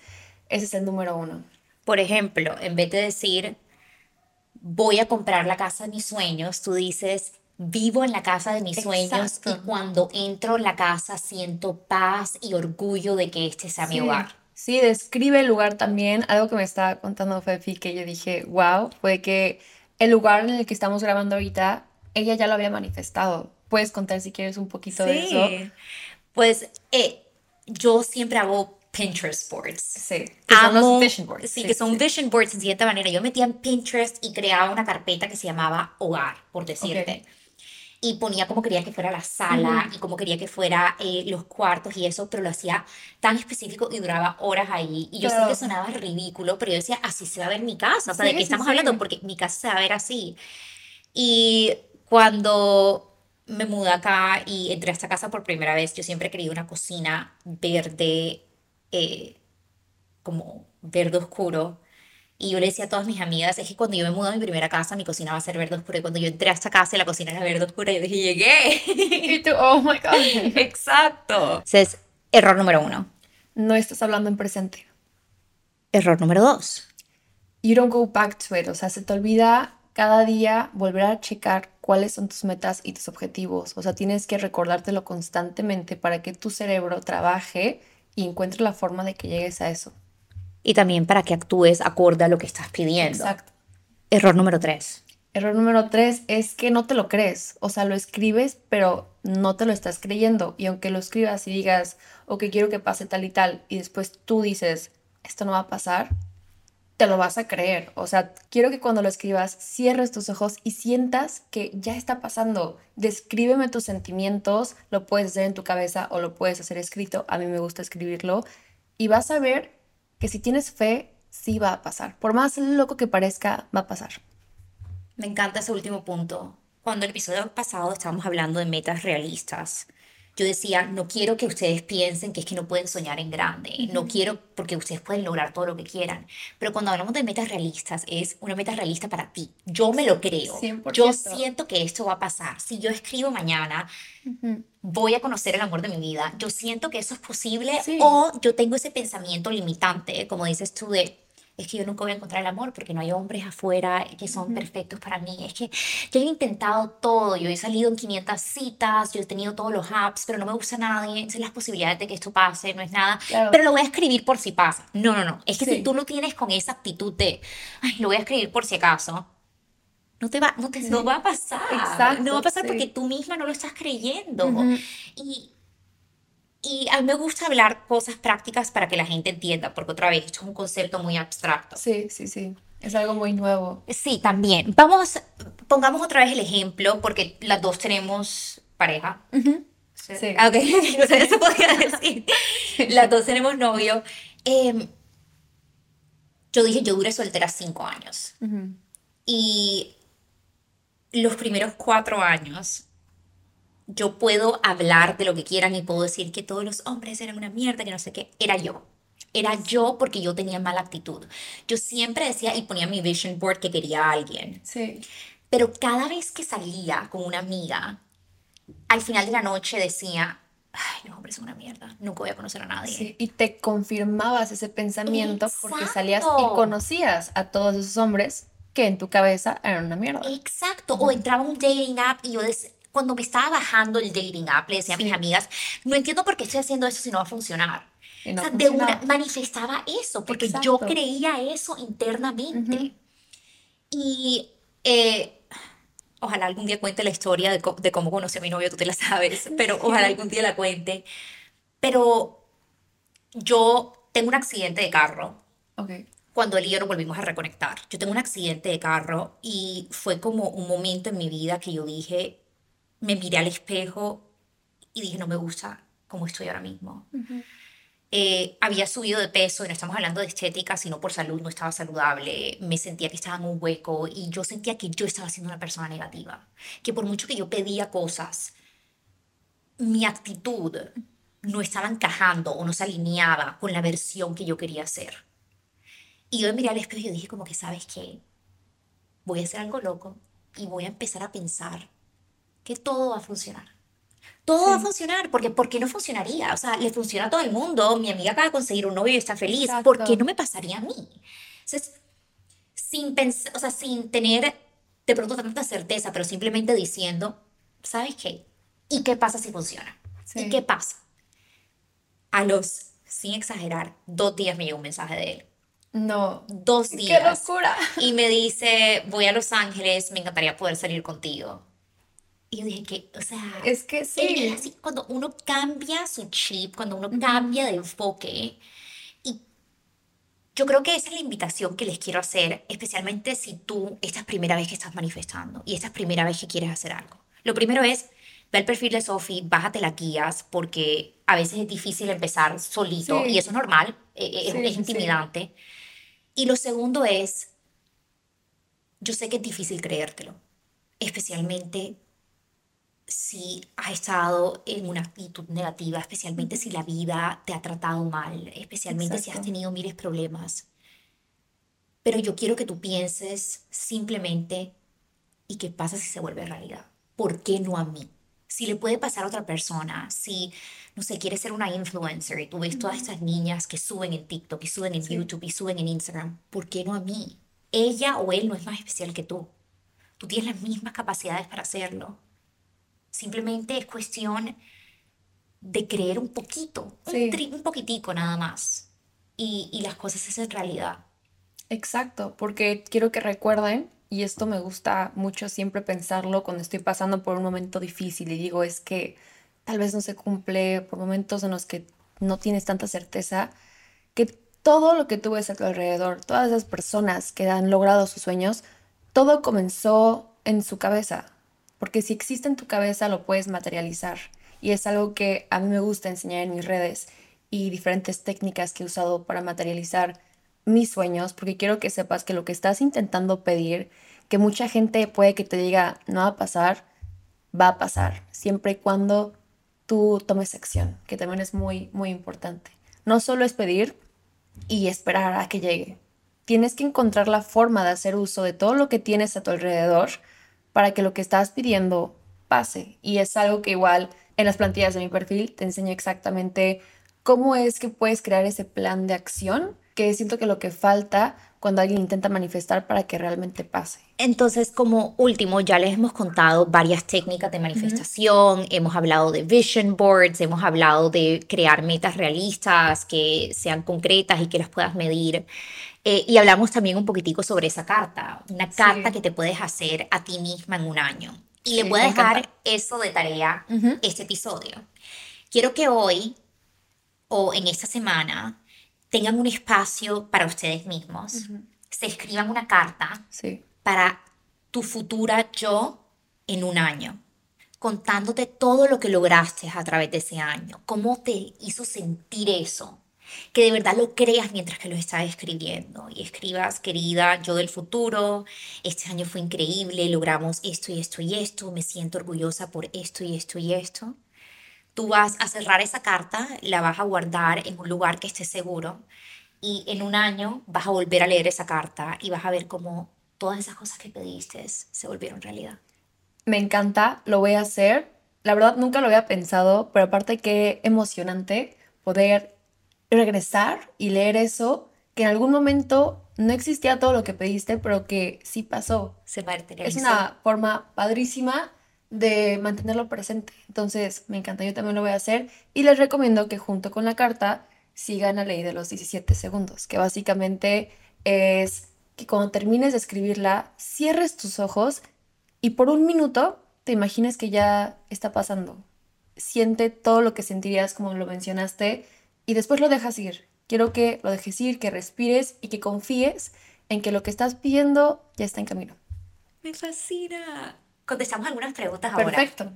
Ese es el número uno.
Por ejemplo, en vez de decir, voy a comprar la casa de mis sueños, tú dices, vivo en la casa de mis sueños y cuando entro en la casa siento paz y orgullo de que este sea mi hogar.
Sí, describe el lugar también. Algo que me estaba contando Fefi que yo dije, wow, fue que el lugar en el que estamos grabando ahorita, ella ya lo había manifestado. Puedes contar si quieres un poquito de eso.
Pues eh, yo siempre hago Pinterest boards.
Sí, que son los vision boards.
Sí, que son vision boards en cierta manera. Yo metía en Pinterest y creaba una carpeta que se llamaba Hogar, por decirte y ponía como quería que fuera la sala y como quería que fuera eh, los cuartos y eso, pero lo hacía tan específico y duraba horas ahí. Y yo sé que sonaba ridículo, pero yo decía, así se va a ver mi casa. O sea, ¿de qué estamos hablando? Porque mi casa se va a ver así. Y cuando me mudé acá y entré a esta casa por primera vez, yo siempre querido una cocina verde, eh, como verde oscuro y yo le decía a todas mis amigas, es que cuando yo me mudo a mi primera casa, mi cocina va a ser verde oscura. Y cuando yo entré a esta casa, la cocina era verde oscura. Yo dije, llegué. *laughs*
Y tú, oh my God. *laughs*
Exacto. Entonces, error número uno.
No estás hablando en presente.
Error número dos.
You don't go back to it. O sea, se te olvida cada día volver a checar cuáles son tus metas y tus objetivos. O sea, tienes que recordártelo constantemente para que tu cerebro trabaje y encuentre la forma de que llegues a eso
y también para que actúes acorde a lo que estás pidiendo.
Exacto.
Error número tres.
Error número tres es que no te lo crees. O sea, lo escribes, pero no te lo estás creyendo. Y aunque lo escribas y digas, ok, quiero que pase tal y tal, y después tú dices, esto no va a pasar, te lo vas a creer. O sea, quiero que cuando lo escribas cierres tus ojos y sientas que ya está pasando. Descríbeme tus sentimientos, lo puedes hacer en tu cabeza o lo puedes hacer escrito. A mí me gusta escribirlo. Y vas a ver que si tienes fe, sí va a pasar. Por más loco que parezca, va a pasar.
Me encanta ese último punto. Cuando el episodio pasado estábamos hablando de metas realistas, yo decía, no quiero que ustedes piensen que es que no pueden soñar en grande, no quiero porque ustedes pueden lograr todo lo que quieran, pero cuando hablamos de metas realistas es una meta realista para ti. Yo me lo creo, yo siento que esto va a pasar. Si yo escribo mañana, voy a conocer el amor de mi vida. Yo siento que eso es posible o yo tengo ese pensamiento limitante, como dices tú, de es que yo nunca voy a encontrar el amor porque no hay hombres afuera que son perfectos para mí. Es que yo he intentado todo, yo he salido en 500 citas, yo he tenido todos los apps, pero no me gusta nadie, entonces las posibilidades de que esto pase no es nada, pero lo voy a escribir por si pasa. No, no, no, es que si tú lo tienes con esa actitud de, ay, lo voy a escribir por si acaso, no te va, no te, no va a pasar. Exacto, no va a pasar porque tú misma no lo estás creyendo. Y y a mí me gusta hablar cosas prácticas para que la gente entienda, porque otra vez, esto es un concepto muy abstracto.
Sí, sí, sí. Es algo muy nuevo.
Sí, también. Vamos, pongamos otra vez el ejemplo, porque las dos tenemos pareja. Sí. Ah, ok, no *laughs* sé, eso podría decir. Las dos tenemos novio. Em, yo dije, yo duré soltera cinco años. Y los primeros cuatro años yo puedo hablar de lo que quieran y puedo decir que todos los hombres eran una mierda, que no sé qué, era yo. Era yo porque yo tenía mala actitud. Yo siempre decía y ponía mi vision board que quería a alguien.
Sí.
Pero cada vez que salía con una amiga, al final de la noche decía, ay, los hombres son una mierda, nunca voy a conocer a nadie. Sí,
y te confirmabas ese pensamiento porque salías y conocías a todos esos hombres que en tu cabeza eran una mierda.
Exacto, o entraba un dating app y yo decía, cuando me estaba bajando el dating app, le decía a mis amigas, no entiendo por qué estoy haciendo eso si no va a funcionar. o sea, de una, manifestaba eso, porque yo creía eso internamente. Y eh, ojalá algún día cuente la historia de, de, cómo conocí a mi novio, tú te la sabes, *laughs* pero ojalá algún día la cuente. Pero yo tengo un accidente de carro.
Okay.
Cuando él y yo nos volvimos a reconectar. Yo tengo un accidente de carro y fue como un momento en mi vida que yo dije, me miré al espejo y dije, no me gusta como estoy ahora mismo. Eh, había subido de peso, y no estamos hablando de estética, sino por salud, no estaba saludable, me sentía que estaba en un hueco y yo sentía que yo estaba siendo una persona negativa, que por mucho que yo pedía cosas, mi actitud no estaba encajando o no se alineaba con la versión que yo quería ser. Y yo me miré al espejo y dije como que, ¿sabes qué? Voy a hacer algo loco y voy a empezar a pensar que todo va a funcionar. todo va a funcionar, porque ¿por qué no funcionaría? O sea, le funciona a todo el mundo, mi amiga acaba de conseguir un novio y está feliz, ¿por qué no me pasaría a mí? Entonces, sin pensar, o sea, sin tener de pronto tanta certeza, pero simplemente diciendo, ¿sabes qué? ¿Y qué pasa si funciona? ¿Y qué pasa? A los, sin exagerar, dos días me llegó un mensaje de él.
No.
Dos días.
¡Qué locura!
Y me dice, voy a Los Ángeles, me encantaría poder salir contigo. Y yo dije que, o sea,
es que sí.
Es así, cuando uno cambia su chip, cuando uno cambia de enfoque, y yo creo que esa es la invitación que les quiero hacer, especialmente si tú, esta es primera vez que estás manifestando y esta es primera vez que quieres hacer algo. Lo primero es, ve el perfil de Sophie, bájate las guías, porque a veces es difícil empezar solito y eso es normal, eh, eh, es, intimidante. Y lo segundo es, yo sé que es difícil creértelo, especialmente si has estado en una actitud negativa, especialmente si la vida te ha tratado mal, especialmente si has tenido miles problemas. Pero yo quiero que tú pienses simplemente, ¿y qué pasa si se vuelve realidad? ¿Por qué no a mí? Si le puede pasar a otra persona, si, no sé, quieres ser una influencer y tú ves todas estas niñas que suben en TikTok y suben en YouTube y suben en Instagram, ¿por qué no a mí? Ella o él no es más especial que tú. Tú tienes las mismas capacidades para hacerlo. Simplemente es cuestión de creer un poquito, un, un, poquitico nada más. Y, y las cosas se hacen realidad.
Exacto, porque quiero que recuerden y esto me gusta mucho siempre pensarlo cuando estoy pasando por un momento difícil y digo es que tal vez no se cumple por momentos en los que no tienes tanta certeza, que todo lo que tú ves a tu alrededor, todas esas personas que han logrado sus sueños, todo comenzó en su cabeza, porque si existe en tu cabeza lo puedes materializar y es algo que a mí me gusta enseñar en mis redes y diferentes técnicas que he usado para materializar mis sueños, porque quiero que sepas que lo que estás intentando pedir, que mucha gente puede que te diga no va a pasar, va a pasar, siempre y cuando tú tomes acción, que también es muy, muy importante. No solo es pedir y esperar a que llegue. Tienes que encontrar la forma de hacer uso de todo lo que tienes a tu alrededor para que lo que estás pidiendo pase. Y es algo que igual en las plantillas de mi perfil te enseño exactamente cómo es que puedes crear ese plan de acción que siento que lo que falta cuando alguien intenta manifestar para que realmente pase.
Entonces, como último, ya les hemos contado varias técnicas de manifestación, hemos hablado de vision boards, hemos hablado de crear metas realistas que sean concretas y que las puedas medir. Eh, y hablamos también un poquitico sobre esa carta, una carta que te puedes hacer a ti misma en un año. Y le voy a dejar eso de tarea este episodio. Quiero que hoy o en esta semana tengan un espacio para ustedes mismos, se escriban una carta para tu futura yo en un año, contándote todo lo que lograste a través de ese año, cómo te hizo sentir eso, que de verdad lo creas mientras que lo estás escribiendo. Y escribas, querida, yo del futuro, este año fue increíble, logramos esto y esto y esto, me siento orgullosa por esto y esto y esto. Tú vas a cerrar esa carta, la vas a guardar en un lugar que esté seguro y en un año vas a volver a leer esa carta y vas a ver cómo todas esas cosas que pediste se volvieron realidad.
Me encanta, lo voy a hacer. La verdad nunca lo había pensado, pero aparte qué emocionante poder regresar y leer eso, que en algún momento no existía todo lo que pediste, pero que sí pasó.
Se
Es una forma padrísima de mantenerlo presente. Entonces, me encanta, yo también lo voy a hacer y les recomiendo que junto con la carta sigan la ley de los 17 segundos, que básicamente es que cuando termines de escribirla, cierres tus ojos y por un minuto te imagines que ya está pasando. Siente todo lo que sentirías como lo mencionaste y después lo dejas ir. Quiero que lo dejes ir, que respires y que confíes en que lo que estás pidiendo ya está en camino.
Me fascina contestamos algunas preguntas ahora.
Perfecto.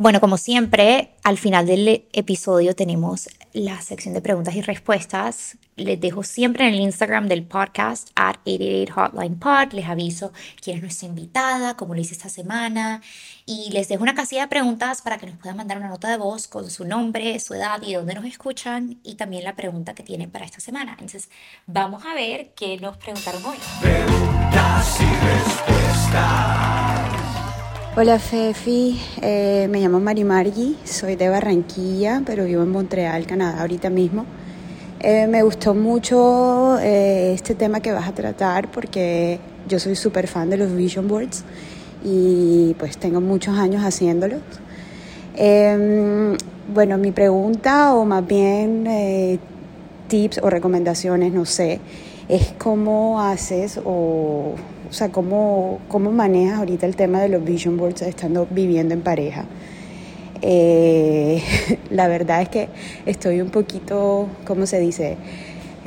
Bueno, como siempre, al final del episodio tenemos la sección de preguntas y respuestas. Les dejo siempre en el Instagram del podcast, at 88 Hotline Pod. Les aviso quién es nuestra invitada, cómo lo hice esta semana. Y les dejo una casilla de preguntas para que nos puedan mandar una nota de voz con su nombre, su edad y dónde nos escuchan. Y también la pregunta que tienen para esta semana. Entonces, vamos a ver qué nos preguntaron hoy.
Preguntas y respuestas.
Hola Fefi, eh, me llamo Mari Margi, soy de Barranquilla, pero vivo en Montreal, Canadá ahorita mismo. Eh, me gustó mucho eh, este tema que vas a tratar porque yo soy súper fan de los vision boards y pues tengo muchos años haciéndolos. Em, bueno, mi pregunta o más bien eh, tips o recomendaciones, no sé, es cómo haces o, o sea, cómo, cómo manejas ahorita el tema de los vision boards estando viviendo en pareja. Eh, *laughs* la verdad es que estoy un poquito, ¿cómo se dice?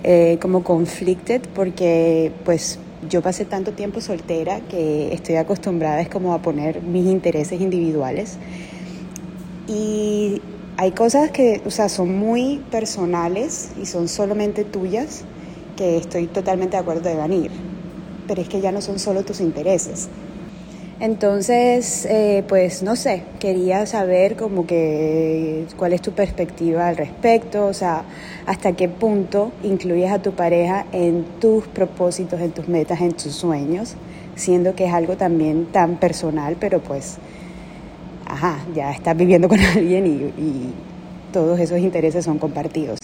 Eh, como conflicted porque pues yo pasé tanto tiempo soltera que estoy acostumbrada es como a poner mis intereses individuales y hay cosas que, o sea, son muy personales y son solamente tuyas que estoy totalmente de acuerdo de venir, pero es que ya no son solo tus intereses. Entonces, eh, pues no sé, quería saber como que cuál es tu perspectiva al respecto, o sea, hasta qué punto incluyes a tu pareja en tus propósitos, en tus metas, en tus sueños, siendo que es algo también tan personal, pero pues, ajá, ya estás viviendo con *laughs* alguien y, y todos esos intereses son compartidos.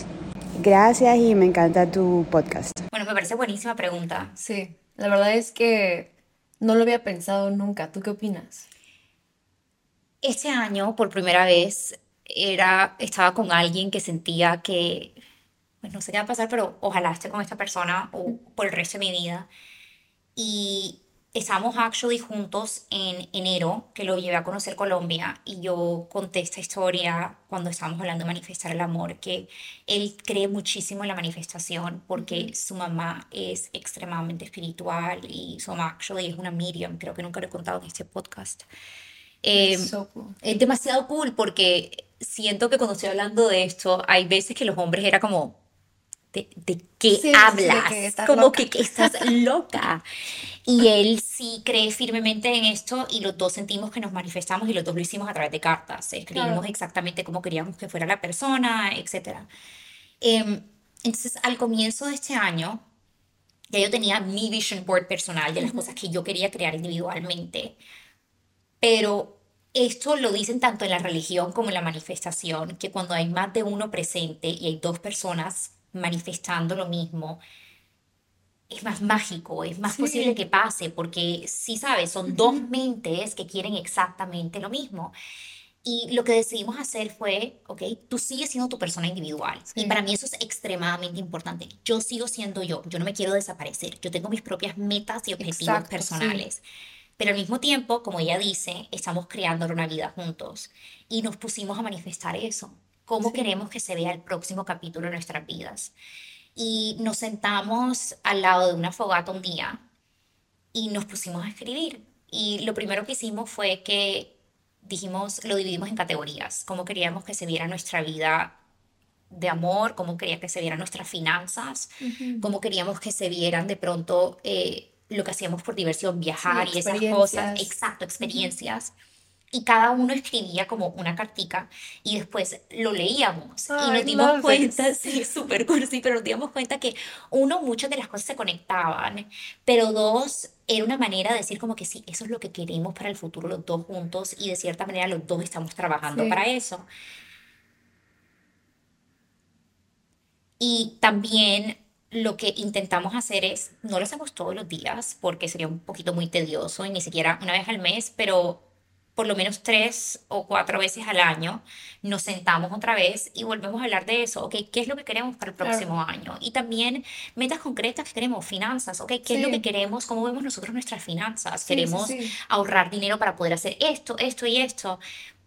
Gracias y me encanta tu podcast.
Bueno, me parece buenísima pregunta.
Sí, la verdad es que no lo había pensado nunca. ¿Tú qué opinas?
Este año, por primera vez, era, estaba con alguien que sentía que, pues no sé qué va a pasar, pero ojalá esté con esta persona o por el resto de mi vida. Y estábamos actually juntos en enero, que lo llevé a conocer Colombia, y yo conté esta historia cuando estábamos hablando de manifestar el amor, que él cree muchísimo en la manifestación porque su mamá es extremadamente espiritual y su mamá actually es una medium, creo que nunca lo he contado en este podcast. Eh,
So cool.
es demasiado cool porque siento que cuando estoy hablando de esto, hay veces que los hombres era como, ¿de, de qué
Sí, sí, de
hablas?
que
como
loca.
que, que estás loca. *laughs* Y él sí cree firmemente en esto y los dos sentimos que nos manifestamos y los dos lo hicimos a través de cartas. Escribimos
Claro.
exactamente cómo queríamos que fuera la persona, etc. Em, entonces, al comienzo de este año, ya yo tenía mi vision board personal de las cosas que yo quería crear individualmente. Pero esto lo dicen tanto en la religión como en la manifestación, que cuando hay más de uno presente y hay dos personas manifestando lo mismo, es más mágico, es más
Sí.
posible que pase, porque sí sabes, son dos mentes que quieren exactamente lo mismo. Y lo que decidimos hacer fue, ok, tú sigues siendo tu persona individual. Y
Sí.
para mí eso es extremadamente importante. Yo sigo siendo yo, yo no me quiero desaparecer. Yo tengo mis propias metas y objetivos
Exacto, sí.
personales. Pero al mismo tiempo, como ella dice, estamos creando una vida juntos. Y nos pusimos a manifestar eso. ¿Cómo
Sí.
queremos que se vea el próximo capítulo de nuestras vidas? Y nos sentamos al lado de una fogata un día y nos pusimos a escribir. Y lo primero que hicimos fue que dijimos, lo dividimos en categorías, cómo queríamos que se viera nuestra vida de amor, cómo quería que se vieran nuestras finanzas, cómo queríamos que se vieran de pronto eh, lo que hacíamos por diversión, viajar y esas cosas,
experiencias.
exacto, experiencias. Y cada uno escribía como una cartica y después lo leíamos y
Ay,
nos dimos
love it.
cuenta, *laughs* sí, súper cursi, pero nos dimos cuenta que uno, muchas de las cosas se conectaban, pero dos, era una manera de decir como que sí, eso es lo que queremos para el futuro los dos juntos y de cierta manera los dos estamos trabajando
Sí.
para eso. Y también lo que intentamos hacer es, no lo hacemos todos los días porque sería un poquito muy tedioso y ni siquiera una vez al mes, pero por lo menos tres o cuatro veces al año nos sentamos otra vez y volvemos a hablar de eso, ¿ok? ¿Qué es lo que queremos para el
Claro.
próximo año? Y también metas concretas que queremos, finanzas, ¿ok? ¿Qué es lo
Sí.
que queremos? ¿Cómo vemos nosotros nuestras finanzas?
Sí, sí,
Queremos
sí.
ahorrar dinero para poder hacer esto, esto y esto,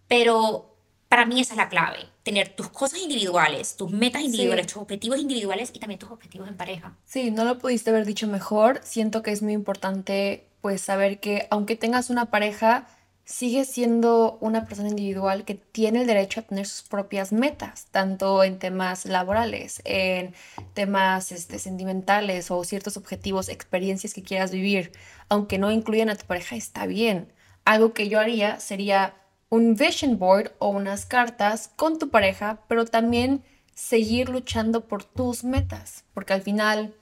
pero para mí esa es la clave, tener tus cosas individuales, tus metas individuales,
Sí.
tus objetivos individuales y también tus objetivos en pareja.
Sí, no lo pudiste haber dicho mejor. Siento que es muy importante pues saber que aunque tengas una pareja, sigues siendo una persona individual que tiene el derecho a tener sus propias metas, tanto en temas laborales, en temas este, sentimentales o ciertos objetivos, experiencias que quieras vivir. Aunque no incluyan a tu pareja, está bien. Algo que yo haría sería un vision board o unas cartas con tu pareja, pero también seguir luchando por tus metas, porque al final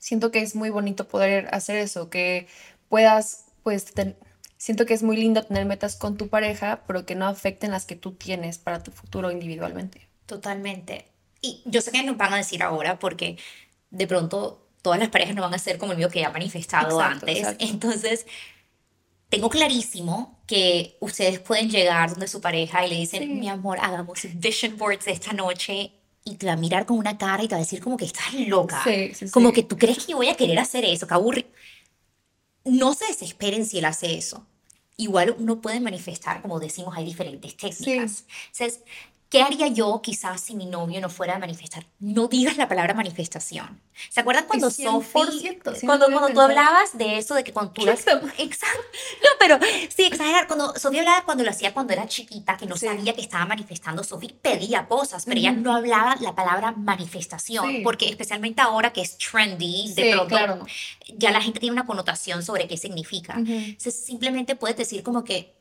siento que es muy bonito poder hacer eso, que puedas pues siento que es muy lindo tener metas con tu pareja, pero que no afecten las que tú tienes para tu futuro individualmente.
Totalmente. Y yo sé que nos van a decir ahora porque de pronto todas las parejas no van a ser como el mío que ya manifestado
Exacto,
antes.
exacto.
Entonces, tengo clarísimo que ustedes pueden llegar donde su pareja y le dicen,
Sí.
mi amor, hagamos vision boards esta noche. Y te va a mirar con una cara y te va a decir como que estás loca.
Sí, sí,
como que tú crees que yo voy a querer hacer eso, que aburri. No se desesperen si él hace eso. Igual uno puede manifestar, como decimos, hay diferentes técnicas. Entonces, ¿qué haría yo quizás si mi novio no fuera a manifestar? No digas la palabra manifestación. ¿Se acuerdan cuando
Y 100%,
Sophie, cuando, cuando tú hablabas de eso, de que cuando tú. *laughs*
Exacto.
No, pero sí, exagerar. Cuando Sofía hablaba cuando lo hacía cuando era chiquita, que no
Sí.
sabía que estaba manifestando, Sofía pedía cosas, pero ella no hablaba la palabra manifestación,
Sí.
porque especialmente ahora que es trendy, de
Sí,
pronto
claro.
ya la gente tiene una connotación sobre qué significa. Entonces, simplemente puedes decir como que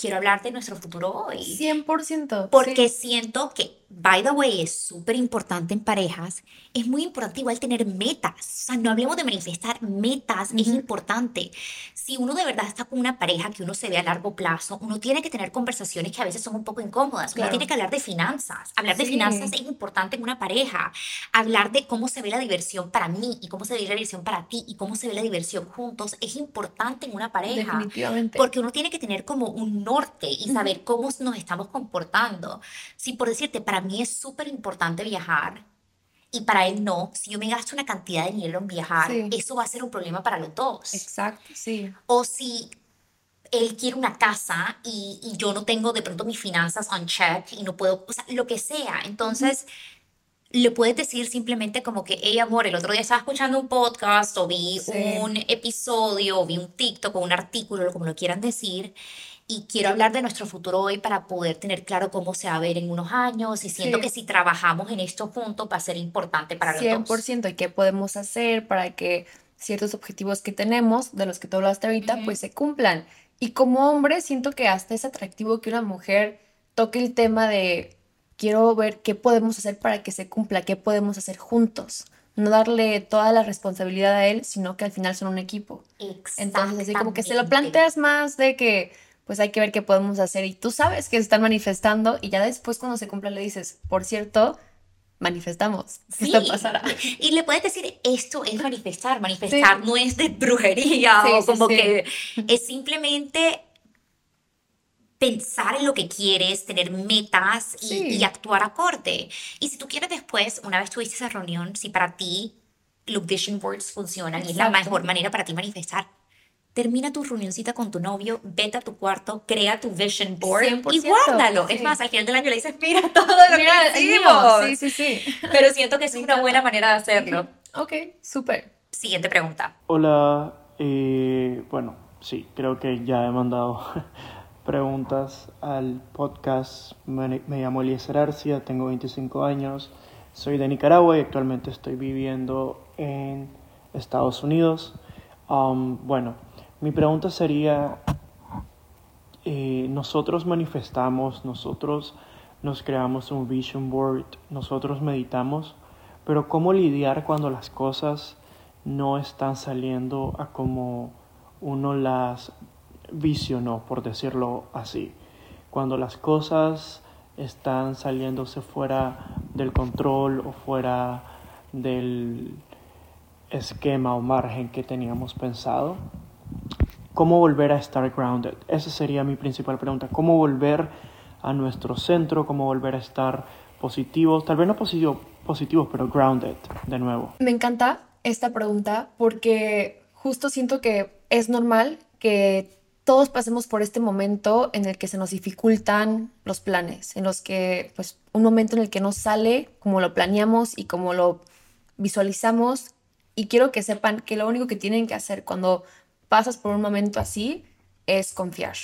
quiero hablar de nuestro futuro hoy.
100%.
Porque
sí.
siento que, by the way, es súper importante en parejas. Es muy importante igual tener metas. O sea, no hablemos de manifestar metas, es
Ujú.
importante. Si uno de verdad está con una pareja que uno se ve a largo plazo, uno tiene que tener conversaciones que a veces son un poco incómodas. Uno
Claro.
tiene que hablar de finanzas. Hablar de
Sí.
finanzas es importante en una pareja. Hablar de cómo se ve la diversión para mí y cómo se ve la diversión para ti y cómo se ve la diversión juntos es importante en una pareja.
Definitivamente.
Porque uno tiene que tener como un norte y saber cómo nos estamos comportando. Si por decirte, para mí es súper importante viajar y para él no, si yo me gasto una cantidad de dinero en viajar,
Sí.
eso va a ser un problema para los dos.
Exacto, sí.
O si él quiere una casa y, y yo no tengo de pronto mis finanzas on check y no puedo, o sea, lo que sea. Entonces, le puedes decir simplemente como que, hey amor, el otro día estaba escuchando un podcast o vi
Sí.
un episodio o vi un TikTok o un artículo, como lo quieran decir, y quiero hablar de nuestro futuro hoy para poder tener claro cómo se va a ver en unos años y siento
Sí.
que si trabajamos en esto juntos va a ser importante para los dos.
100%. ¿Y qué podemos hacer para que ciertos objetivos que tenemos, de los que tú hablaste ahorita,
Ujú.
pues se cumplan? Y como hombre, siento que hasta es atractivo que una mujer toque el tema de quiero ver qué podemos hacer para que se cumpla, qué podemos hacer juntos. No darle toda la responsabilidad a él, sino que al final son un equipo. Entonces, así como que se lo planteas más de que, pues hay que ver qué podemos hacer y tú sabes que se están manifestando y ya después cuando se cumpla le dices, por cierto, manifestamos. que Esto
Sí,
pasará. *laughs*
Y le puedes decir, esto es manifestar. Manifestar
Sí.
no es de brujería
Sí,
o
sí,
como
sí.
que *laughs* es simplemente pensar en lo que quieres, tener metas y,
Sí.
y actuar acorde. Y si tú quieres después, una vez tuviste esa reunión, si para ti los vision boards funcionan y es la mejor manera para ti manifestar, termina tu reunioncita con tu novio, vete a tu cuarto, crea tu vision board y
100%,
guárdalo. Es más, al final del año le dices, mira todo lo
Mira,
que hicimos.
Sí, sí, sí. *laughs*
Pero siento que es una buena manera de hacerlo.
Ok, súper.
Siguiente pregunta.
Hola, eh, bueno, sí, creo que ya he mandado *laughs* preguntas al podcast. Me, me llamo Eliezer Arcia, tengo 25 años, soy de Nicaragua y actualmente estoy viviendo en Estados Unidos. Um, bueno, mi pregunta sería, eh, nosotros manifestamos, nosotros nos creamos un vision board, nosotros meditamos, pero ¿cómo lidiar cuando las cosas no están saliendo a como uno las visionó, por decirlo así? Cuando las cosas están saliéndose fuera del control o fuera del esquema o margen que teníamos pensado. ¿Cómo volver a estar grounded? Esa sería mi principal pregunta. ¿Cómo volver a nuestro centro? ¿Cómo volver a estar positivos? Tal vez no positivo, positivos, pero grounded de nuevo.
Me encanta esta pregunta porque justo siento que es normal que todos pasemos por este momento en el que se nos dificultan los planes, en los que, pues, un momento en el que no sale como lo planeamos y como lo visualizamos. Y quiero que sepan que lo único que tienen que hacer cuando pasas por un momento así es confiar.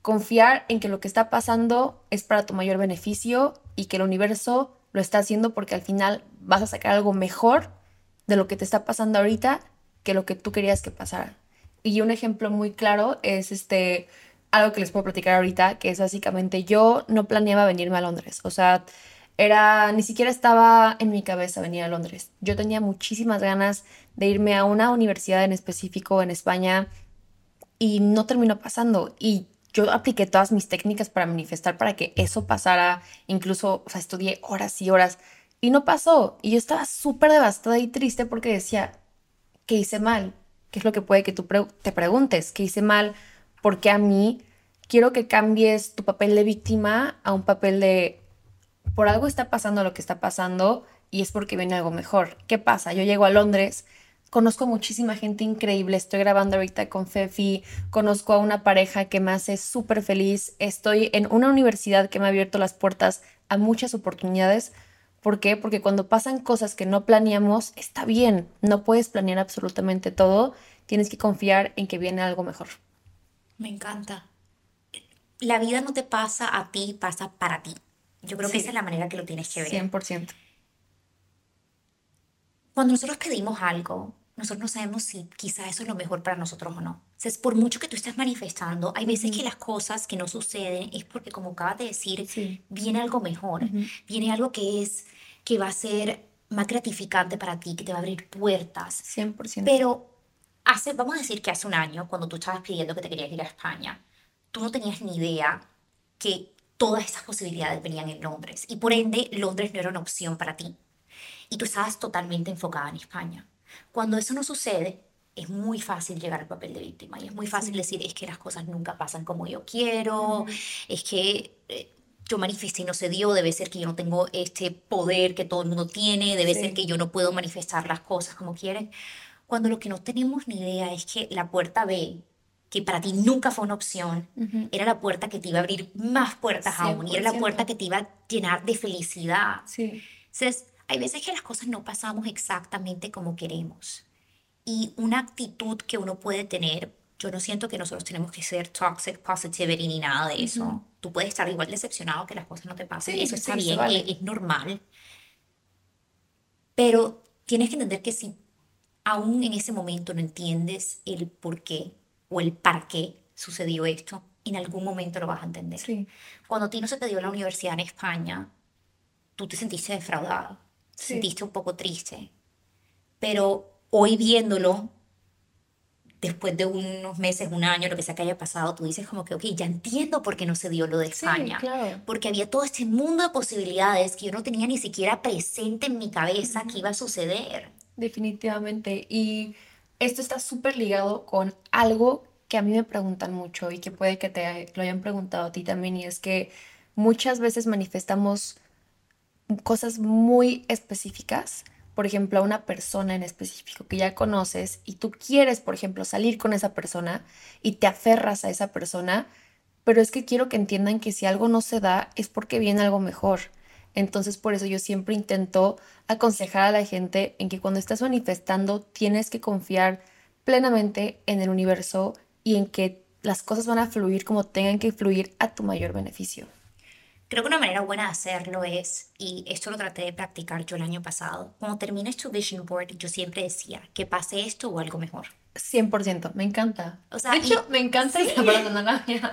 Confiar en que lo que está pasando es para tu mayor beneficio y que el universo lo está haciendo porque al final vas a sacar algo mejor de lo que te está pasando ahorita que lo que tú querías que pasara. Y un ejemplo muy claro es este algo que les puedo platicar ahorita, que es básicamente yo no planeaba venirme a Londres, o sea, era ni siquiera estaba en mi cabeza venir a Londres. Yo tenía muchísimas ganas de irme a una universidad en específico en España y no terminó pasando. Y yo apliqué todas mis técnicas para manifestar para que eso pasara. Incluso, o sea, estudié horas y horas y no pasó. Y yo estaba súper devastada y triste porque decía, ¿qué hice mal? ¿Qué es lo que puede que tú te preguntes? ¿Qué hice mal? Porque a mí quiero que cambies tu papel de víctima a un papel de, por algo está pasando lo que está pasando y es porque viene algo mejor. ¿Qué pasa? Yo llego a Londres, conozco muchísima gente increíble, estoy grabando ahorita con Fefi, conozco a una pareja que me hace súper feliz, estoy en una universidad que me ha abierto las puertas a muchas oportunidades. ¿Por qué? Porque cuando pasan cosas que no planeamos, está bien, no puedes planear absolutamente todo, tienes que confiar en que viene algo mejor.
Me encanta. La vida no te pasa a ti, pasa para ti. Yo creo que esa es la manera que lo tienes que ver.
100%.
Cuando nosotros pedimos algo, nosotros no sabemos si quizás eso es lo mejor para nosotros o no. Sea, por mucho que tú estés manifestando, hay veces que las cosas que no suceden es porque, como acabas de decir, viene algo mejor, viene algo que es, que va a ser más gratificante para ti, que te va a abrir puertas.
100%.
Pero hace, vamos a decir que hace un año, cuando tú estabas pidiendo que te querías ir a España, tú no tenías ni idea que todas esas posibilidades venían en Londres y por ende Londres no era una opción para ti. Y tú estabas totalmente enfocada en España. Cuando eso no sucede, es muy fácil llegar al papel de víctima y es muy fácil decir, es que las cosas nunca pasan como yo quiero, es que eh, yo manifesté y no se dio, debe ser que yo no tengo este poder que todo el mundo tiene, debe ser que yo no puedo manifestar las cosas como quieren. Cuando lo que no tenemos ni idea es que la puerta B, que para ti nunca fue una opción, era la puerta que te iba a abrir más puertas aún y era la puerta que te iba a llenar de felicidad.
Sí.
Entonces, hay veces que las cosas no pasamos exactamente como queremos. Y una actitud que uno puede tener, yo no siento que nosotros tenemos que ser toxic positivity ni nada de eso. Tú puedes estar igual decepcionado que las cosas no te pasen. eso está bien, es, es normal. Pero tienes que entender que si aún en ese momento no entiendes el por qué o el para qué sucedió esto, en algún momento lo vas a entender.
Sí.
Cuando a ti no se te dio la universidad en España, tú te sentiste defraudado
Sí.
sentiste un poco triste. Pero hoy viéndolo, después de unos meses, un año, lo que sea que haya pasado, tú dices como que, ok, ya entiendo por qué no se dio lo de España.
claro.
Porque había todo este mundo de posibilidades que yo no tenía ni siquiera presente en mi cabeza que iba a suceder.
Definitivamente. Y esto está súper ligado con algo que a mí me preguntan mucho y que puede que te lo hayan preguntado a ti también, y es que muchas veces manifestamos cosas muy específicas, por ejemplo, a una persona en específico que ya conoces y tú quieres, por ejemplo, salir con esa persona y te aferras a esa persona, pero es que quiero que entiendan que si algo no se da es porque viene algo mejor. Entonces, por eso yo siempre intento aconsejar a la gente en que cuando estás manifestando tienes que confiar plenamente en el universo y en que las cosas van a fluir como tengan que fluir a tu mayor beneficio.
Creo que una manera buena de hacerlo es, y esto lo traté de practicar yo el año pasado, cuando termines tu vision board, yo siempre decía que pase esto o algo mejor.
100%, me encanta.
O sea,
de hecho,
y-
me encanta
sí.
la. *laughs*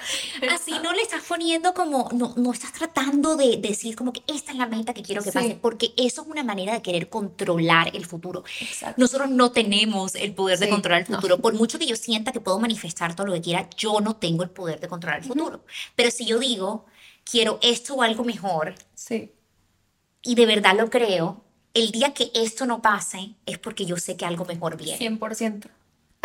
Así no le estás poniendo como, no, no estás tratando de decir como que esta es la meta que quiero que
Sí.
pase, porque eso es una manera de querer controlar el futuro.
Exacto.
Nosotros no tenemos el poder de controlar el
no.
futuro. Por mucho que yo sienta que puedo manifestar todo lo que quiera, yo no tengo el poder de controlar el futuro. Pero si yo digo, quiero esto o algo mejor,
Sí,
y de verdad lo creo, el día que esto no pase es porque yo sé que algo mejor viene.
100%.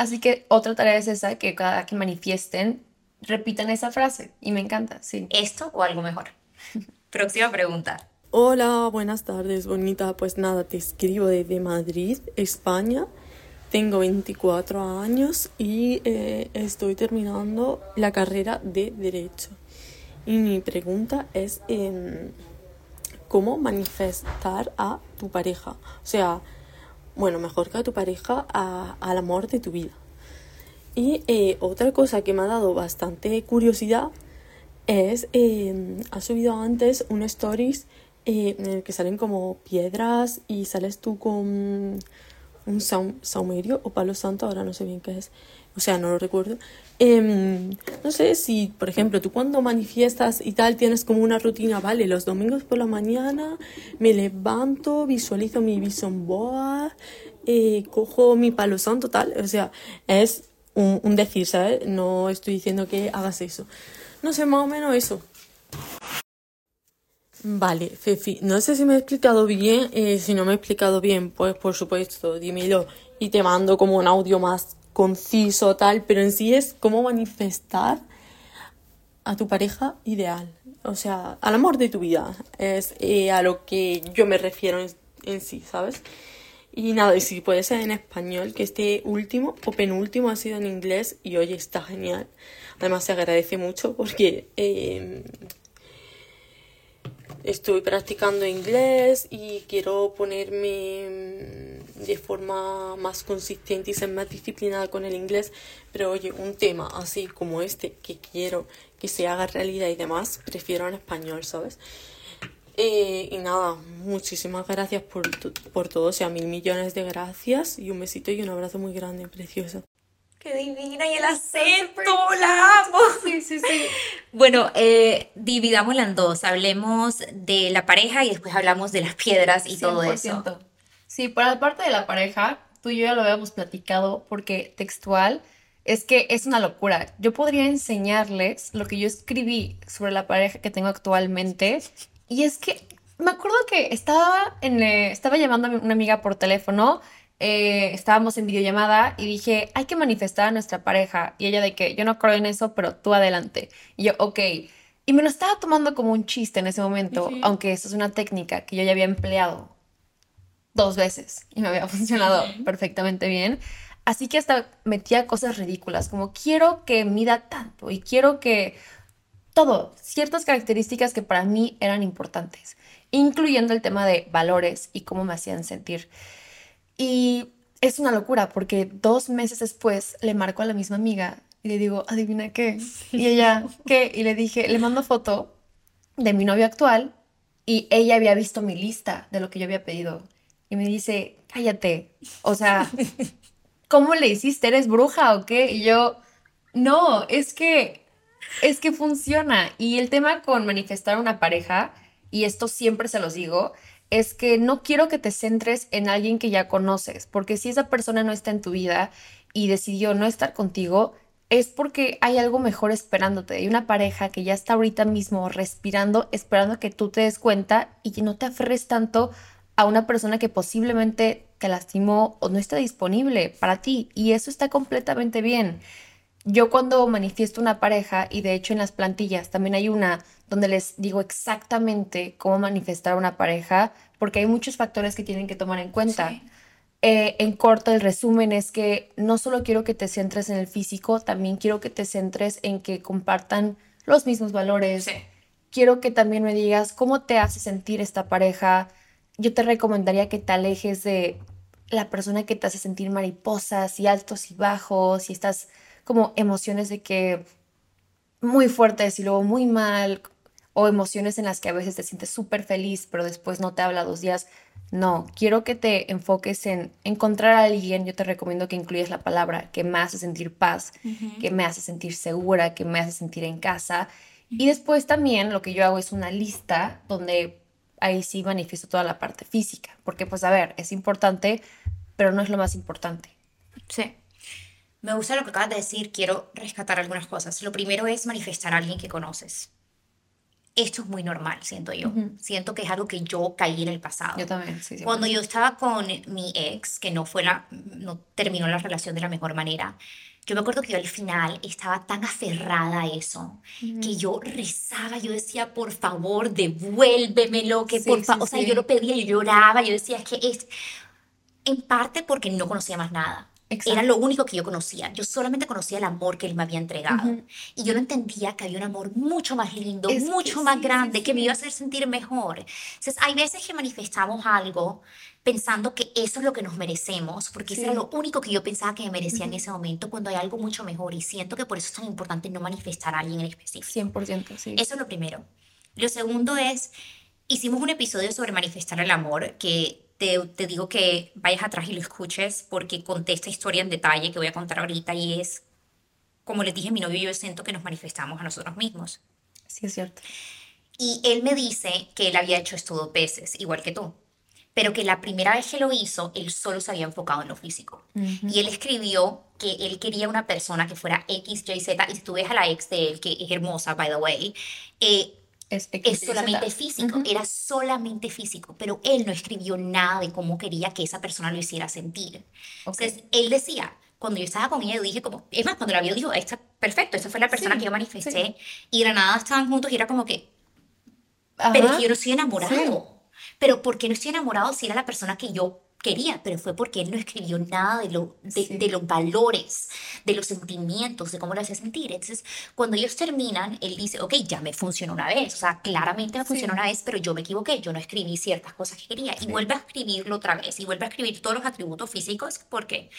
Así que otra tarea es esa, que cada que manifiesten, repitan esa frase. Y me encanta, sí.
Esto o algo mejor. *laughs* Próxima pregunta.
Hola, buenas tardes, bonita. Pues nada, te escribo desde Madrid, España. Tengo 24 años y eh, estoy terminando la carrera de Derecho. Y mi pregunta es em, cómo manifestar a tu pareja. O sea, bueno, mejor que a tu pareja, a- al amor de tu vida. Y eh, otra cosa que me ha dado bastante curiosidad es, eh, ha subido antes un stories eh, en el que salen como piedras y sales tú con un saum- saumerio o palo santo, ahora no sé bien qué es, o sea, no lo recuerdo. Em, no sé si, por ejemplo, tú cuando manifiestas y tal tienes como una rutina, vale, los domingos por la mañana me levanto, visualizo mi vision board, eh, cojo mi palo santo, tal, o sea, es un, un decir, ¿sabes? No estoy diciendo que hagas eso. No sé, más o menos eso. Vale, Fefi, no sé si me he explicado bien. eh, si no me he explicado bien, pues por supuesto, dímelo y te mando como un audio más conciso, tal. Pero en sí es cómo manifestar a tu pareja ideal. O sea, al amor de tu vida. Es eh, a lo que yo me refiero en, sí, ¿sabes? Y nada, y si puede ser en español, que este último o penúltimo ha sido en inglés y oye, está genial. Además se agradece mucho porque eh, estoy practicando inglés y quiero ponerme mm, de forma más consistente y ser más disciplinada con el inglés. Pero oye, un tema así como este que quiero que se haga realidad y demás, prefiero en español, ¿sabes? Eh, y nada, muchísimas gracias por, por todo, o sea, mil millones de gracias y un besito y un abrazo muy grande, preciosa.
¡Qué divina! Y el acento, la amo.
Sí, sí, sí. *laughs*
Bueno, eh, dividámosla en dos. Hablemos de la pareja y después hablamos de las piedras y todo eso.
100%. Sí, para la parte de la pareja, tú y yo ya lo habíamos platicado porque textual es que es una locura. Yo podría enseñarles lo que yo escribí sobre la pareja que tengo actualmente y es que me acuerdo que estaba, en, eh, estaba llamando a una amiga por teléfono, eh, estábamos en videollamada y dije, hay que manifestar a nuestra pareja. Y ella de que yo no creo en eso, pero tú adelante. Y yo, ok. Y me lo estaba tomando como un chiste en ese momento, aunque eso es una técnica que yo ya había empleado dos veces y me había *laughs* funcionado perfectamente bien. Así que hasta metía cosas ridículas, como quiero que mida tanto y quiero que todo, ciertas características que para mí eran importantes, incluyendo el tema de valores y cómo me hacían sentir. Y es una locura porque dos meses después le marco a la misma amiga y le digo, adivina qué. Y ella, ¿qué? Y le dije, le mando foto de mi novio actual y ella había visto mi lista de lo que yo había pedido. Y me dice, cállate. O sea, ¿cómo le hiciste? ¿Eres bruja o qué? Y yo, no, es que, es que funciona. Y el tema con manifestar una pareja, y esto siempre se los digo, es que no quiero que te centres en alguien que ya conoces, porque si esa persona no está en tu vida y decidió no estar contigo, es porque hay algo mejor esperándote. Hay una pareja que ya está ahorita mismo respirando, esperando que tú te des cuenta y que no te aferres tanto a una persona que posiblemente te lastimó o no está disponible para ti. Y eso está completamente bien. Yo cuando manifiesto una pareja, y de hecho en las plantillas también hay una donde les digo exactamente cómo manifestar una pareja, porque hay muchos factores que tienen que tomar en cuenta. Eh, en corto, el resumen es que no solo quiero que te centres en el físico, también quiero que te centres en que compartan los mismos valores. Quiero que también me digas cómo te hace sentir esta pareja. Yo te recomendaría que te alejes de la persona que te hace sentir mariposas y altos y bajos y estas como emociones de que muy fuertes y luego muy mal o emociones en las que a veces te sientes súper feliz pero después no te habla dos días. No, quiero que te enfoques en encontrar a alguien. Yo te recomiendo que incluyas la palabra que me hace sentir paz, que me hace sentir segura, que me hace sentir en casa. Y después también lo que yo hago es una lista donde ahí sí manifiesto toda la parte física, porque pues a ver, es importante, pero no es lo más importante.
Sí. Me gusta lo que acabas de decir, quiero rescatar algunas cosas. Lo primero es manifestar a alguien que conoces. Esto es muy normal, siento yo. Siento que es algo que yo caí en el pasado.
Yo también, sí, sí.
Cuando yo estaba con mi ex, que no fue la, no terminó la relación de la mejor manera, yo me acuerdo que yo al final estaba tan aferrada a eso que yo rezaba, yo decía, por favor, devuélvemelo, que
Sí,
por
sí,
favor, o sea,
sí.
yo lo pedía, yo lloraba, yo decía, es que es, en parte porque no conocía más nada.
Exacto.
Era lo único que yo conocía. Yo solamente conocía el amor que él me había entregado. Y yo no entendía que había un amor mucho más lindo,
Es
mucho más
sí, sí,
grande, que me
sí.
iba a hacer sentir mejor. Entonces, hay veces que manifestamos algo pensando que eso es lo que nos merecemos, porque eso
Sí.
era lo único que yo pensaba que me merecía en ese momento, cuando hay algo mucho mejor. Y siento que por eso es tan importante no manifestar a alguien en específico.
100%, sí.
Eso es lo primero. Lo segundo es, hicimos un episodio sobre manifestar el amor, que te, te digo que vayas atrás y lo escuches, porque conté esta historia en detalle que voy a contar ahorita y es, como les dije mi novio, yo siento que nos manifestamos a nosotros mismos.
Sí, es cierto.
Y él me dice que él había hecho esto dos veces, igual que tú. pero que la primera vez que lo hizo, él solo se había enfocado en lo físico. Y él escribió que él quería una persona que fuera X, Y, Z, y si tú ves a la ex de él, que es hermosa, by the way, eh,
Es,
es solamente físico, era solamente físico, pero él no escribió nada de cómo quería que esa persona lo hiciera sentir. Entonces, él decía, cuando yo estaba con ella, yo dije como, es más, cuando la vio, dijo, está perfecto, esta fue la persona que yo manifesté, y de nada estaban juntos y era como que, pero es que yo no estoy enamorado. Pero ¿por qué no estoy enamorado si era la persona que yo quería? Pero fue porque él no escribió nada de, lo, de, de los valores, de los sentimientos, de cómo lo hacía sentir. Entonces, cuando ellos terminan, él dice, ok, ya me funcionó una vez. O sea, claramente me funcionó una vez, pero yo me equivoqué. Yo no escribí ciertas cosas que quería. Y vuelve a escribirlo otra vez. Y vuelve a escribir todos los atributos físicos porque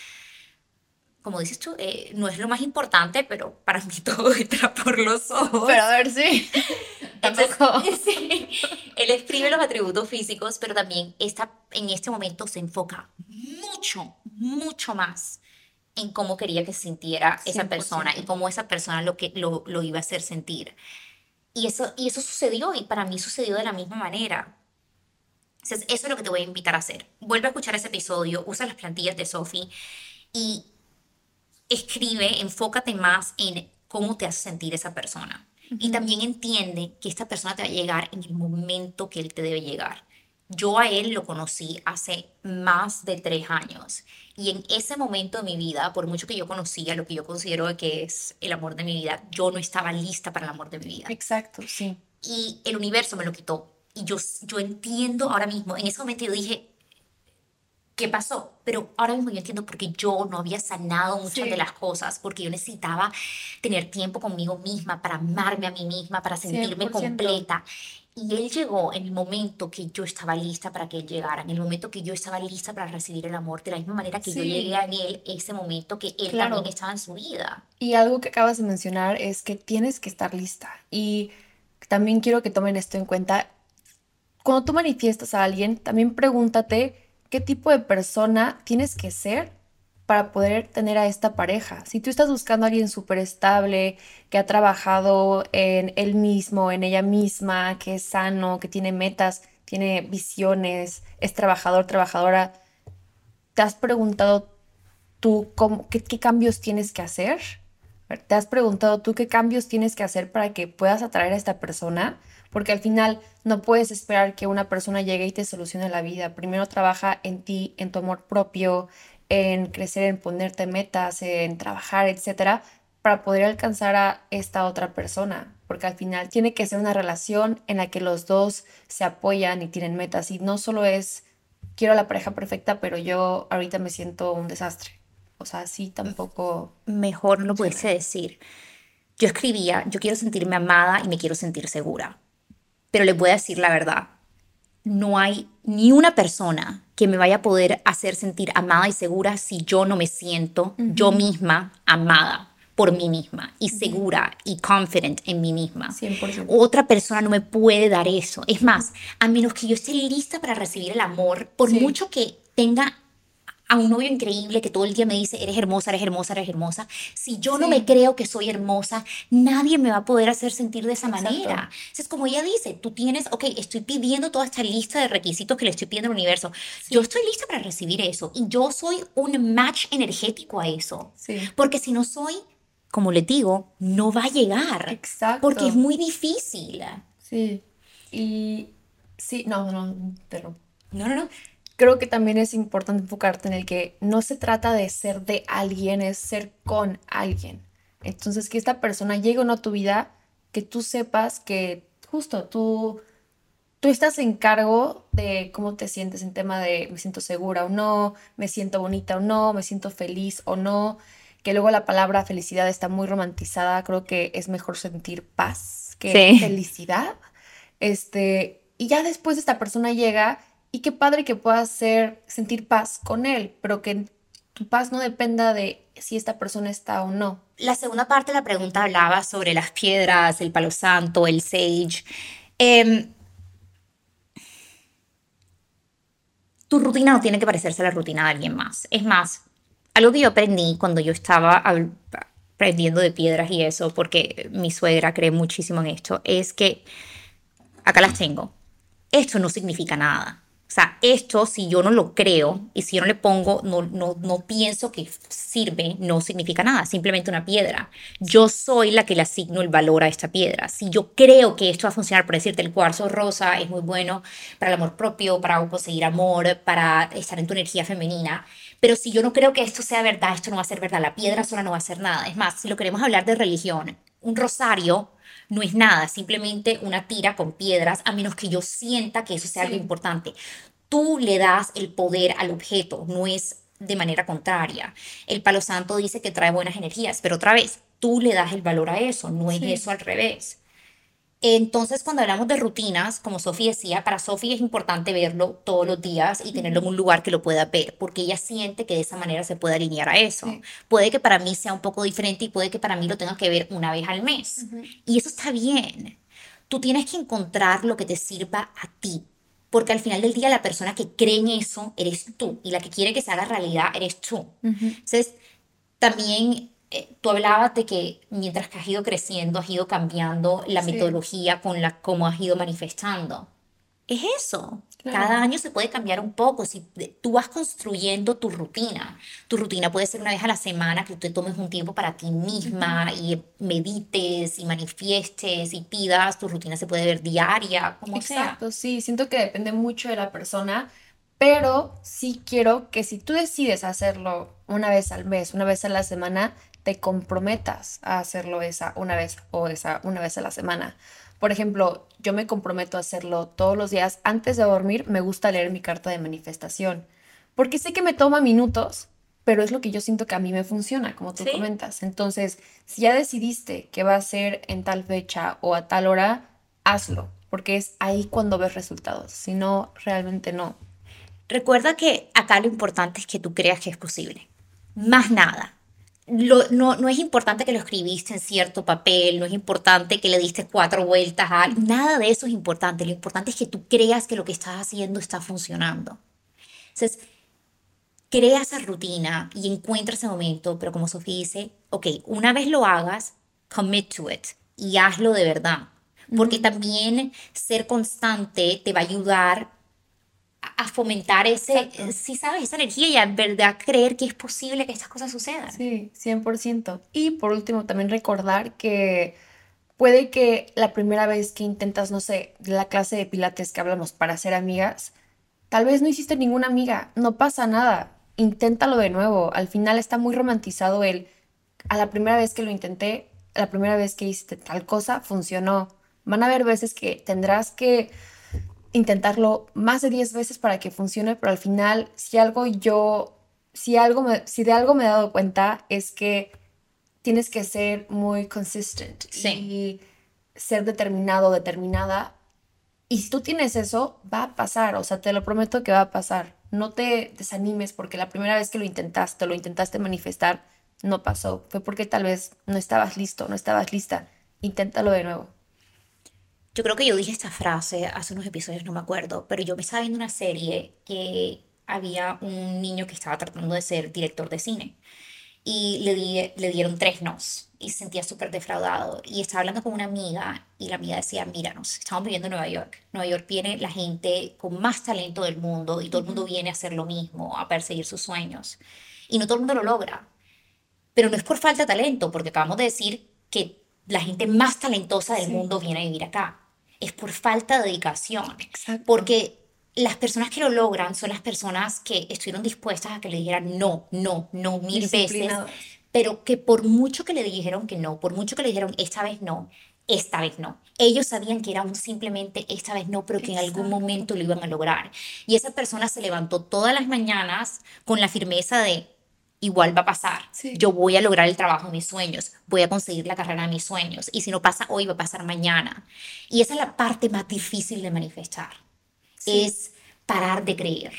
como dices tú, eh, no es lo más importante, pero para mí *laughs* todo entra por los ojos.
Pero a ver, sí. *laughs* Tampoco. *laughs*
sí, él escribe los atributos físicos, pero también está, en este momento se enfoca mucho, mucho más en cómo quería que se sintiera esa
100%.
persona y cómo esa persona lo, que, lo, lo iba a hacer sentir. Y eso, y eso sucedió y para mí sucedió de la misma manera. Entonces, eso es lo que te voy a invitar a hacer. Vuelve a escuchar ese episodio, usa las plantillas de Sophie y escribe, enfócate más en cómo te hace sentir esa persona. Y también entiende que esta persona te va a llegar en el momento que él te debe llegar. Yo a él lo conocí hace más de tres años y en ese momento de mi vida, por mucho que yo conocía lo que yo considero que es el amor de mi vida, yo no estaba lista para el amor de mi vida
Exacto, sí.
y el universo me lo quitó. Y yo, yo entiendo ahora mismo, en ese momento yo dije, ¿qué pasó? Pero ahora mismo yo entiendo porque yo no había sanado muchas
Sí.
de las cosas, porque yo necesitaba tener tiempo conmigo misma para amarme a mí misma, para sentirme
100%.
completa. Y él llegó en el momento que yo estaba lista para que él llegara, en el momento que yo estaba lista para recibir el amor, de la misma manera que yo
Sí.
llegué a él ese momento que él
Claro.
también estaba en su vida.
Y algo que acabas de mencionar es que tienes que estar lista. Y también quiero que tomen esto en cuenta. Cuando tú manifiestas a alguien, también pregúntate qué tipo de persona tienes que ser para poder tener a esta pareja. Si tú estás buscando a alguien súper estable, que ha trabajado en él mismo, en ella misma, que es sano, que tiene metas, tiene visiones, es trabajador, trabajadora, ¿te has preguntado tú cómo, qué, qué cambios tienes que hacer? ¿Te has preguntado tú qué cambios tienes que hacer para que puedas atraer a esta persona? Porque al final no puedes esperar que una persona llegue y te solucione la vida. Primero trabaja en ti, en tu amor propio, en crecer, en ponerte metas, en trabajar, etcétera, para poder alcanzar a esta otra persona. Porque al final tiene que ser una relación en la que los dos se apoyan y tienen metas. Y no solo es quiero a la pareja perfecta, pero yo ahorita me siento un desastre. O sea, sí, tampoco.
mejor no lo pudiese decir. Yo escribía, yo quiero sentirme amada y me quiero sentir segura. Pero les voy a decir la verdad. No hay ni una persona que me vaya a poder hacer sentir amada y segura si yo no me siento yo misma amada por mí misma y segura y confident en mí misma.
100%.
Otra persona no me puede dar eso. Es más, a menos que yo esté lista para recibir el amor, por
Sí.
mucho que tenga a un novio increíble que todo el día me dice, eres hermosa, eres hermosa, eres hermosa. Si yo no
Sí.
me creo que soy hermosa, nadie me va a poder hacer sentir de esa
Exacto.
manera. Es como ella dice, tú tienes, ok, estoy pidiendo toda esta lista de requisitos que le estoy pidiendo al universo. Yo estoy lista para recibir eso y yo soy un match energético a eso.
Sí.
Porque si no soy, como les digo, no va a llegar.
Exacto.
Porque es muy difícil.
Sí. Y sí, no, no, pero
No, no, no.
Creo que también es importante enfocarte en el que no se trata de ser de alguien, es ser con alguien. Entonces, que esta persona llegue o no a tu vida, que tú sepas que justo tú, tú estás en cargo de cómo te sientes en tema de me siento segura o no, me siento bonita o no, me siento feliz o no. Que luego la palabra felicidad está muy romantizada. Creo que es mejor sentir paz que
Sí.
felicidad. Este, y ya después esta persona llega y qué padre que puedas hacer, sentir paz con él, pero que tu paz no dependa de si esta persona está o no.
La segunda parte de la pregunta hablaba sobre las piedras, el palo santo, el sage. Em, tu rutina no tiene que parecerse a la rutina de alguien más. Es más, algo que yo aprendí cuando yo estaba aprendiendo de piedras y eso, porque mi suegra cree muchísimo en esto, es que acá las tengo. Esto no significa nada. O sea, esto, si yo no lo creo y si yo no le pongo, no, no, no pienso que sirve, no significa nada, simplemente una piedra. Yo soy la que le asigno el valor a esta piedra. Si yo creo que esto va a funcionar, por decirte, el cuarzo rosa es muy bueno para el amor propio, para conseguir amor, para estar en tu energía femenina, pero si yo no creo que esto sea verdad, esto no va a ser verdad, la piedra sola no va a ser nada. Es más, si lo queremos hablar de religión, un rosario no es nada, simplemente una tira con piedras, a menos que yo sienta que eso sea algo importante. Tú le das el poder al objeto, no es de manera contraria. El palo santo dice que trae buenas energías, pero otra vez, tú le das el valor a eso, no es eso al revés. Entonces, cuando hablamos de rutinas, como Sofía decía, para Sofía es importante verlo todos los días y tenerlo en un lugar que lo pueda ver, porque ella siente que de esa manera se puede alinear a eso. Puede que para mí sea un poco diferente y puede que para mí lo tenga que ver una vez al mes. Y eso está bien. Tú tienes que encontrar lo que te sirva a ti, porque al final del día la persona que cree en eso eres tú y la que quiere que se haga realidad eres tú. Entonces, también eh, tú hablabas de que mientras que has ido creciendo, has ido cambiando la metodología con la cómo has ido manifestando. Es eso. Cada año se puede cambiar un poco. Si tú vas construyendo tu rutina, tu rutina puede ser una vez a la semana que tú te tomes un tiempo para ti misma y medites y manifiestes y pidas. Tu rutina se puede ver diaria, como
Exacto, sí. Siento que depende mucho de la persona, pero sí quiero que si tú decides hacerlo una vez al mes, una vez a la semana, te comprometas a hacerlo esa una vez o esa una vez a la semana. Por ejemplo, yo me comprometo a hacerlo todos los días. Antes de dormir me gusta leer mi carta de manifestación, porque sé que me toma minutos, pero es lo que yo siento que a mí me funciona, como tú comentas. Entonces, si ya decidiste que va a ser en tal fecha o a tal hora, hazlo, porque es ahí cuando ves resultados. Si no, realmente no.
Recuerda que acá lo importante es que tú creas que es posible. Más nada no, no es importante que lo escribiste en cierto papel, no es importante que le diste cuatro vueltas a nada de eso es importante. Lo importante es que tú creas que lo que estás haciendo está funcionando. Entonces, crea esa rutina y encuentra ese momento, pero como Sofía dice, ok, una vez lo hagas, commit to it y hazlo de verdad. Porque también ser constante te va a ayudar a fomentar ese, sí sabes, esa energía y a verdad creer que es posible que estas cosas sucedan.
Sí, 100%. Y por último, también recordar que puede que la primera vez que intentas, no sé, la clase de pilates que hablamos para ser amigas, tal vez no hiciste ninguna amiga, no pasa nada, inténtalo de nuevo. Al final está muy romantizado el, a la primera vez que lo intenté, la primera vez que hiciste tal cosa, funcionó. Van a haber veces que tendrás que intentarlo más de 10 veces para que funcione, pero al final, si algo yo, si algo si de algo me he dado cuenta es que tienes que ser muy consistent y ser determinado, determinada. Y si tú tienes eso, va a pasar, o sea, te lo prometo que va a pasar. No te desanimes porque la primera vez que lo intentaste, lo intentaste manifestar, no pasó. Fue porque tal vez no estabas listo, no estabas lista. Inténtalo de nuevo.
Yo creo que yo dije esta frase hace unos episodios, no me acuerdo, pero yo me estaba viendo una serie que había un niño que estaba tratando de ser director de cine y le, di, le dieron tres nos y se sentía súper defraudado. Y estaba hablando con una amiga y la amiga decía, míranos, estamos viviendo en Nueva York. Nueva York viene la gente con más talento del mundo y todo el mundo viene a hacer lo mismo, a perseguir sus sueños. Y no todo el mundo lo logra. Pero no es por falta de talento, porque acabamos de decir que la gente más talentosa del mundo viene a vivir acá es por falta de dedicación. Porque las personas que lo logran son las personas que estuvieron dispuestas a que le dijeran no, no, no mil veces, pero que por mucho que le dijeron que no, por mucho que le dijeron esta vez no, esta vez no. Ellos sabían que era un simplemente esta vez no, pero que en algún momento lo iban a lograr. Y esa persona se levantó todas las mañanas con la firmeza de igual va a pasar. Yo voy a lograr el trabajo de mis sueños, voy a conseguir la carrera de mis sueños. Y si no pasa hoy, va a pasar mañana. Y esa es la parte más difícil de manifestar. Es parar de creer,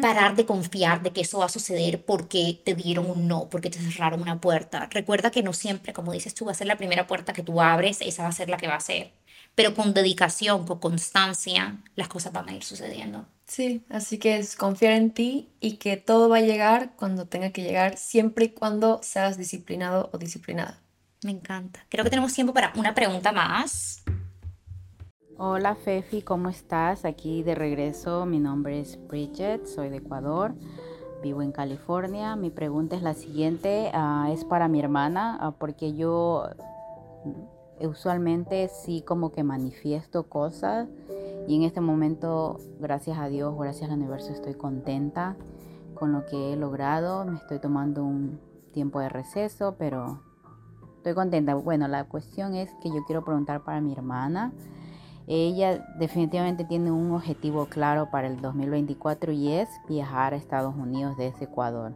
parar de confiar de que eso va a suceder porque te dieron un no, porque te cerraron una puerta. Recuerda que no siempre, como dices tú, va a ser la primera puerta que tú abres, esa va a ser la que va a ser. Pero con dedicación, con constancia, las cosas van a ir sucediendo.
Sí, así que es confiar en ti y que todo va a llegar cuando tenga que llegar, siempre y cuando seas disciplinado o disciplinada.
Me encanta. Creo que tenemos tiempo para una pregunta más.
Hola Fefi, ¿cómo estás? Aquí de regreso, mi nombre es Bridget, soy de Ecuador, vivo en California. Mi pregunta es la siguiente, uh, es para mi hermana, uh, porque yo usualmente sí como que manifiesto cosas y en este momento, gracias a Dios, gracias al universo, estoy contenta con lo que he logrado. Me estoy tomando un tiempo de receso, pero estoy contenta. Bueno, la cuestión es que yo quiero preguntar para mi hermana. Ella definitivamente tiene un objetivo claro para el 2024 y es viajar a Estados Unidos desde Ecuador.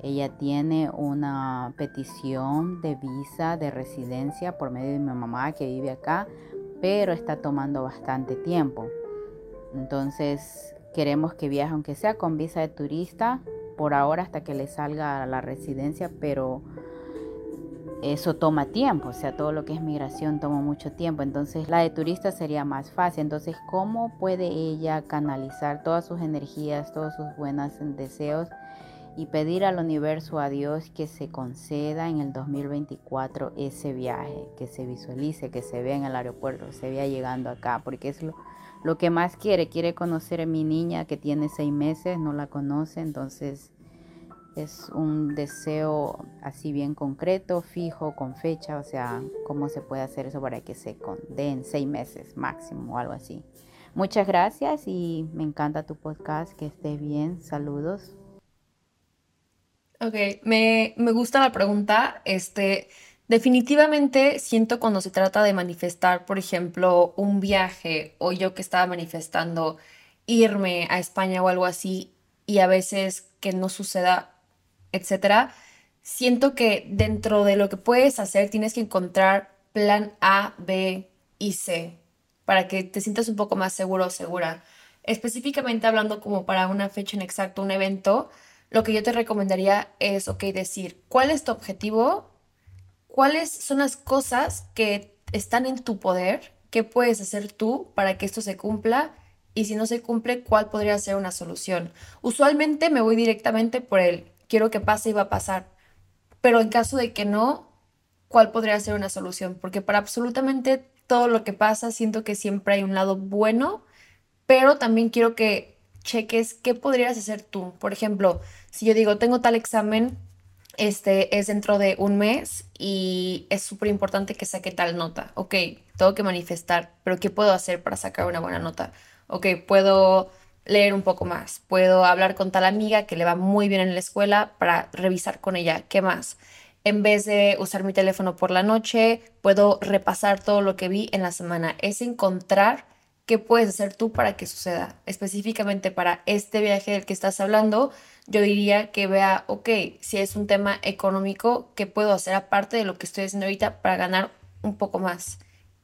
Ella tiene una petición de visa de residencia por medio de mi mamá que vive acá, pero está tomando bastante tiempo. Entonces queremos que viaje aunque sea con visa de turista por ahora hasta que le salga la residencia, pero eso toma tiempo, o sea, todo lo que es migración toma mucho tiempo, entonces la de turista sería más fácil, entonces ¿cómo puede ella canalizar todas sus energías, todos sus buenos deseos y pedir al universo, a Dios, que se conceda en el 2024 ese viaje, que se visualice, que se vea en el aeropuerto, se vea llegando acá, porque es lo, lo que más quiere, quiere conocer a mi niña que tiene seis meses, no la conoce, entonces es un deseo así bien concreto, fijo, con fecha, o sea, cómo se puede hacer eso para que se den seis meses máximo o algo así. Muchas gracias y me encanta tu podcast, que estés bien, saludos.
Ok, me, me gusta la pregunta, este, definitivamente siento cuando se trata de manifestar, por ejemplo, un viaje o yo que estaba manifestando irme a España o algo así y a veces que no suceda etcétera, siento que dentro de lo que puedes hacer tienes que encontrar plan A, B y C para que te sientas un poco más seguro o segura. Específicamente hablando como para una fecha en exacto, un evento, lo que yo te recomendaría es, ok, decir, ¿cuál es tu objetivo? ¿Cuáles son las cosas que están en tu poder? ¿Qué puedes hacer tú para que esto se cumpla? Y si no se cumple, ¿cuál podría ser una solución? Usualmente me voy directamente por el quiero que pase y va a pasar. Pero en caso de que no, ¿cuál podría ser una solución? Porque para absolutamente todo lo que pasa, siento que siempre hay un lado bueno, pero también quiero que cheques qué podrías hacer tú. Por ejemplo, si yo digo, tengo tal examen, este es dentro de un mes y es súper importante que saque tal nota. Ok, tengo que manifestar, pero ¿qué puedo hacer para sacar una buena nota? Ok, puedo leer un poco más, puedo hablar con tal amiga que le va muy bien en la escuela para revisar con ella qué más. En vez de usar mi teléfono por la noche, puedo repasar todo lo que vi en la semana. Es encontrar qué puedes hacer tú para que suceda. Específicamente para este viaje del que estás hablando, yo diría que vea, ok, si es un tema económico, ¿qué puedo hacer aparte de lo que estoy haciendo ahorita para ganar un poco más?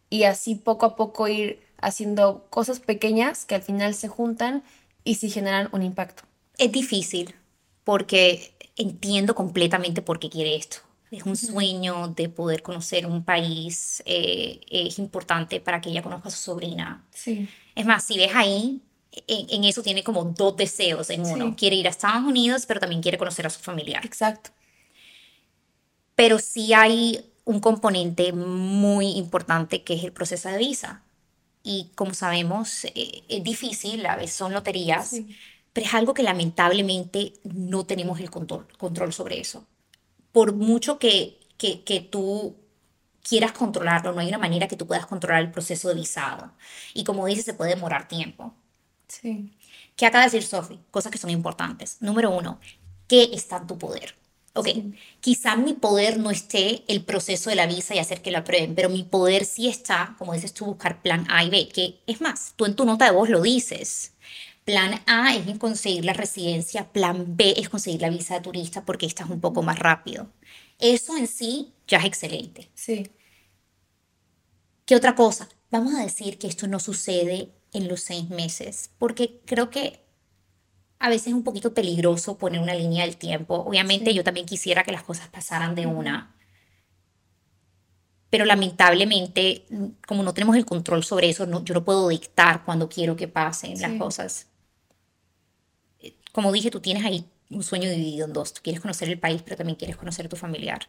Y así poco a poco ir haciendo cosas pequeñas que al final se juntan y sí generan un impacto.
Es difícil porque entiendo completamente por qué quiere esto. Es un sueño de poder conocer un país, eh, es importante para que ella conozca a su sobrina.
Sí.
Es más, si ves ahí, en, eso tiene como dos deseos en uno. Quiere ir a Estados Unidos, pero también quiere conocer a su familiar.
Exacto.
Pero sí hay un componente muy importante que es el proceso de visa y como sabemos eh, es difícil, a veces son loterías, pero es algo que lamentablemente no tenemos el control, control sobre eso. Por mucho que, que, que tú quieras controlarlo, no hay una manera que tú puedas controlar el proceso de visado. Y como dices, se puede demorar tiempo.
Sí.
¿Qué acaba de decir Sophie? Cosas que son importantes. Número uno, ¿qué está en tu poder? Ok, quizá mi poder no esté el proceso de la visa y hacer que la aprueben, pero mi poder sí está, como dices tú, buscar plan A y B, que es más, tú en tu nota de voz lo dices. Plan A es conseguir la residencia, plan B es conseguir la visa de turista porque esta es un poco más rápido. Eso en sí ya es excelente.
Sí.
¿Qué otra cosa? Vamos a decir que esto no sucede en los seis meses, porque creo que a veces es un poquito peligroso poner una línea del tiempo. Obviamente yo también quisiera que las cosas pasaran de una. Pero lamentablemente, como no tenemos el control sobre eso, no, yo no puedo dictar cuando quiero que pasen las cosas. Como dije, tú tienes ahí un sueño dividido en dos. Tú quieres conocer el país, pero también quieres conocer a tu familiar.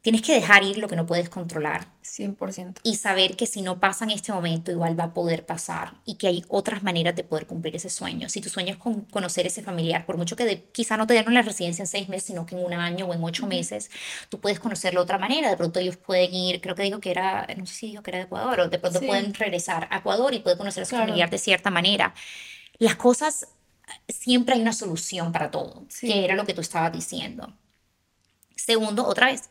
Tienes que dejar ir lo que no puedes controlar
100%.
y saber que si no pasa en este momento, igual va a poder pasar y que hay otras maneras de poder cumplir ese sueño. Si tu sueño es con conocer ese familiar, por mucho que de- quizá no te dieron la residencia en seis meses, sino que en un año o en ocho meses, tú puedes conocerlo de otra manera. De pronto ellos pueden ir, creo que dijo que era, no sé si dijo que era de Ecuador, o de pronto
Sí.
pueden regresar a Ecuador y pueden conocer a su
Claro.
familiar de cierta manera. Las cosas, siempre hay una solución para todo,
Sí.
que era lo que tú estabas diciendo. Segundo, otra vez,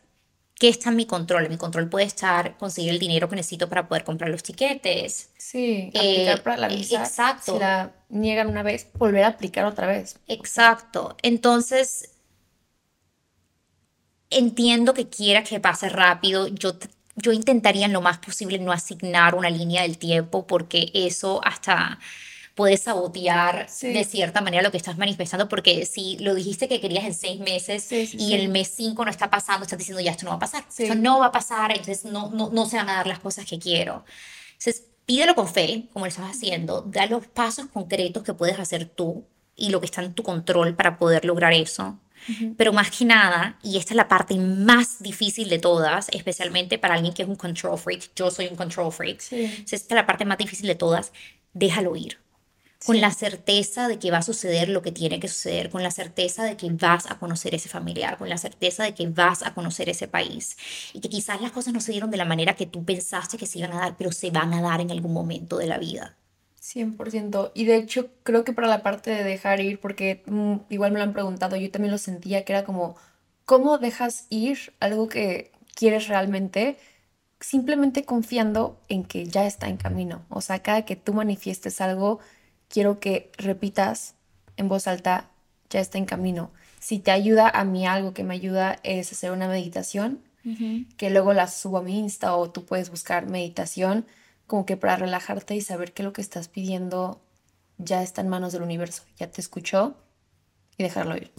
¿qué está en mi control? En mi control puede estar conseguir el dinero que necesito para poder comprar los tiquetes.
Sí,
Eh,
aplicar para la visa.
exacto.
Si la niegan una vez, volver a aplicar otra vez.
Exacto. Entonces, entiendo que quiera que pase rápido. Yo, yo intentaría en lo más posible no asignar una línea del tiempo porque eso hasta puede sabotear
Sí.
de cierta manera lo que estás manifestando porque si lo dijiste que querías en seis meses
Sí, sí,
y el mes cinco no está pasando, estás diciendo ya esto no va a pasar. Esto no va a pasar, entonces no, no, no se van a dar las cosas que quiero. Entonces, pídelo con fe, como lo estás haciendo, da los pasos concretos que puedes hacer tú y lo que está en tu control para poder lograr eso. Pero más que nada, y esta es la parte más difícil de todas, especialmente para alguien que es un control freak, yo soy un control freak,
Sí.
Esta es la parte más difícil de todas, déjalo ir. Con la certeza de que va a suceder lo que tiene que suceder, con la certeza de que vas a conocer ese familiar, con la certeza de que vas a conocer ese país y que quizás las cosas no se dieron de la manera que tú pensaste que se iban a dar, pero se van a dar en algún momento de la vida.
100%. Y de hecho, creo que para la parte de dejar ir, porque mm, igual me lo han preguntado, yo también lo sentía, que era como, ¿cómo dejas ir algo que quieres realmente? Simplemente confiando en que ya está en camino. O sea, cada que tú manifiestes algo, quiero que repitas en voz alta, ya está en camino. Si te ayuda a mí algo que me ayuda es hacer una meditación que luego la subo a mi Insta o tú puedes buscar meditación como que para relajarte y saber que lo que estás pidiendo ya está en manos del universo, ya te escuchó y dejarlo ir.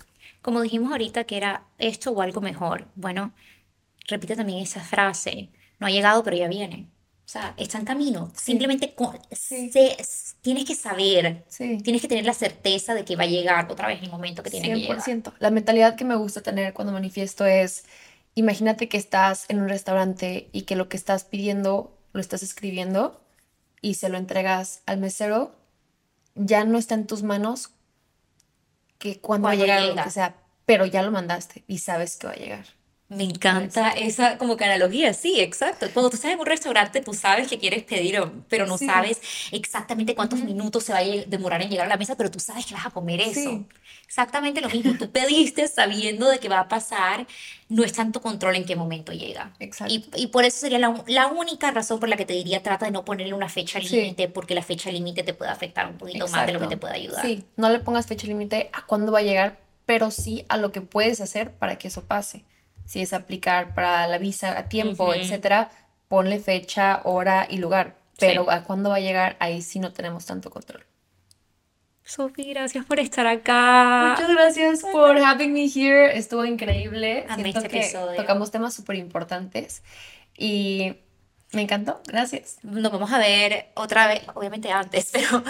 Como dijimos ahorita que era esto o algo mejor, bueno, repite también esa frase, no ha llegado pero ya viene. O sea, está en camino. Simplemente con-
Sí.
tienes que saber,
Sí.
tienes que tener la certeza de que va a llegar otra vez el momento que tiene que llegar.
100%. La mentalidad que me gusta tener cuando manifiesto es, imagínate que estás en un restaurante y que lo que estás pidiendo lo estás escribiendo y se lo entregas al mesero, ya no está en tus manos que cuando va a llegar lo
llega.
que sea, pero ya lo mandaste y sabes que va a llegar.
Me encanta esa como que analogía, sí, exacto. Cuando tú estás en un restaurante, tú sabes que quieres pedir, pero no
Sí.
sabes exactamente cuántos minutos se va a demorar en llegar a la mesa, pero tú sabes que vas a comer eso.
Sí.
Exactamente lo mismo. Tú pediste sabiendo de que va a pasar, no está en tu control en qué momento llega.
Exacto.
Y, y por eso sería la, única razón por la que te diría, trata de no ponerle una fecha
Sí.
límite, porque la fecha límite te puede afectar un poquito más de lo que te puede ayudar.
Sí, no le pongas fecha límite a cuándo va a llegar, pero sí a lo que puedes hacer para que eso pase. Si es aplicar para la visa a tiempo,
Ujú.
etcétera, ponle fecha, hora y lugar. Pero a cuándo va a llegar, ahí sí no tenemos tanto control.
Sofi, gracias por estar acá.
Muchas gracias por having me here. Estuvo increíble.
Amé
Siento
este
que
episodio.
tocamos temas súper importantes y me encantó. Gracias.
nos vamos a ver otra vez, obviamente antes, *laughs* pero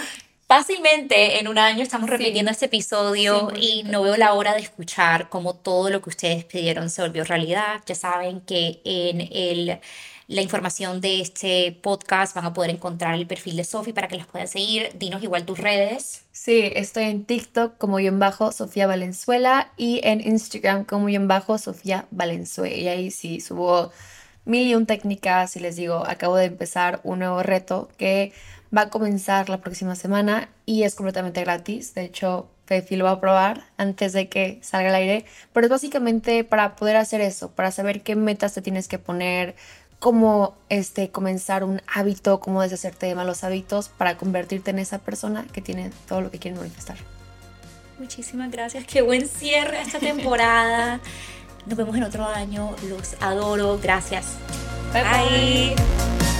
fácilmente en un año estamos
Sí,
repitiendo este episodio y
100%.
no veo la hora de escuchar cómo todo lo que ustedes pidieron se volvió realidad. Ya saben que en el, la información de este podcast van a poder encontrar el perfil de Sofi para que las puedan seguir. Dinos igual tus redes.
Sí, estoy en TikTok como guion bajo Sofía Valenzuela y en Instagram como guion bajo Sofía Valenzuela. Y ahí sí subo mil y un técnicas y les digo, acabo de empezar un nuevo reto que va a comenzar la próxima semana y es completamente gratis. De hecho, Fefi lo va a probar antes de que salga al aire. Pero es básicamente para poder hacer eso, para saber qué metas te tienes que poner, cómo este, comenzar un hábito, cómo deshacerte de malos hábitos para convertirte en esa persona que tiene todo lo que quiere manifestar.
Muchísimas gracias. Qué buen cierre a esta temporada. *laughs* Nos vemos en otro año. Los adoro. Gracias.
Bye, bye.
Bye.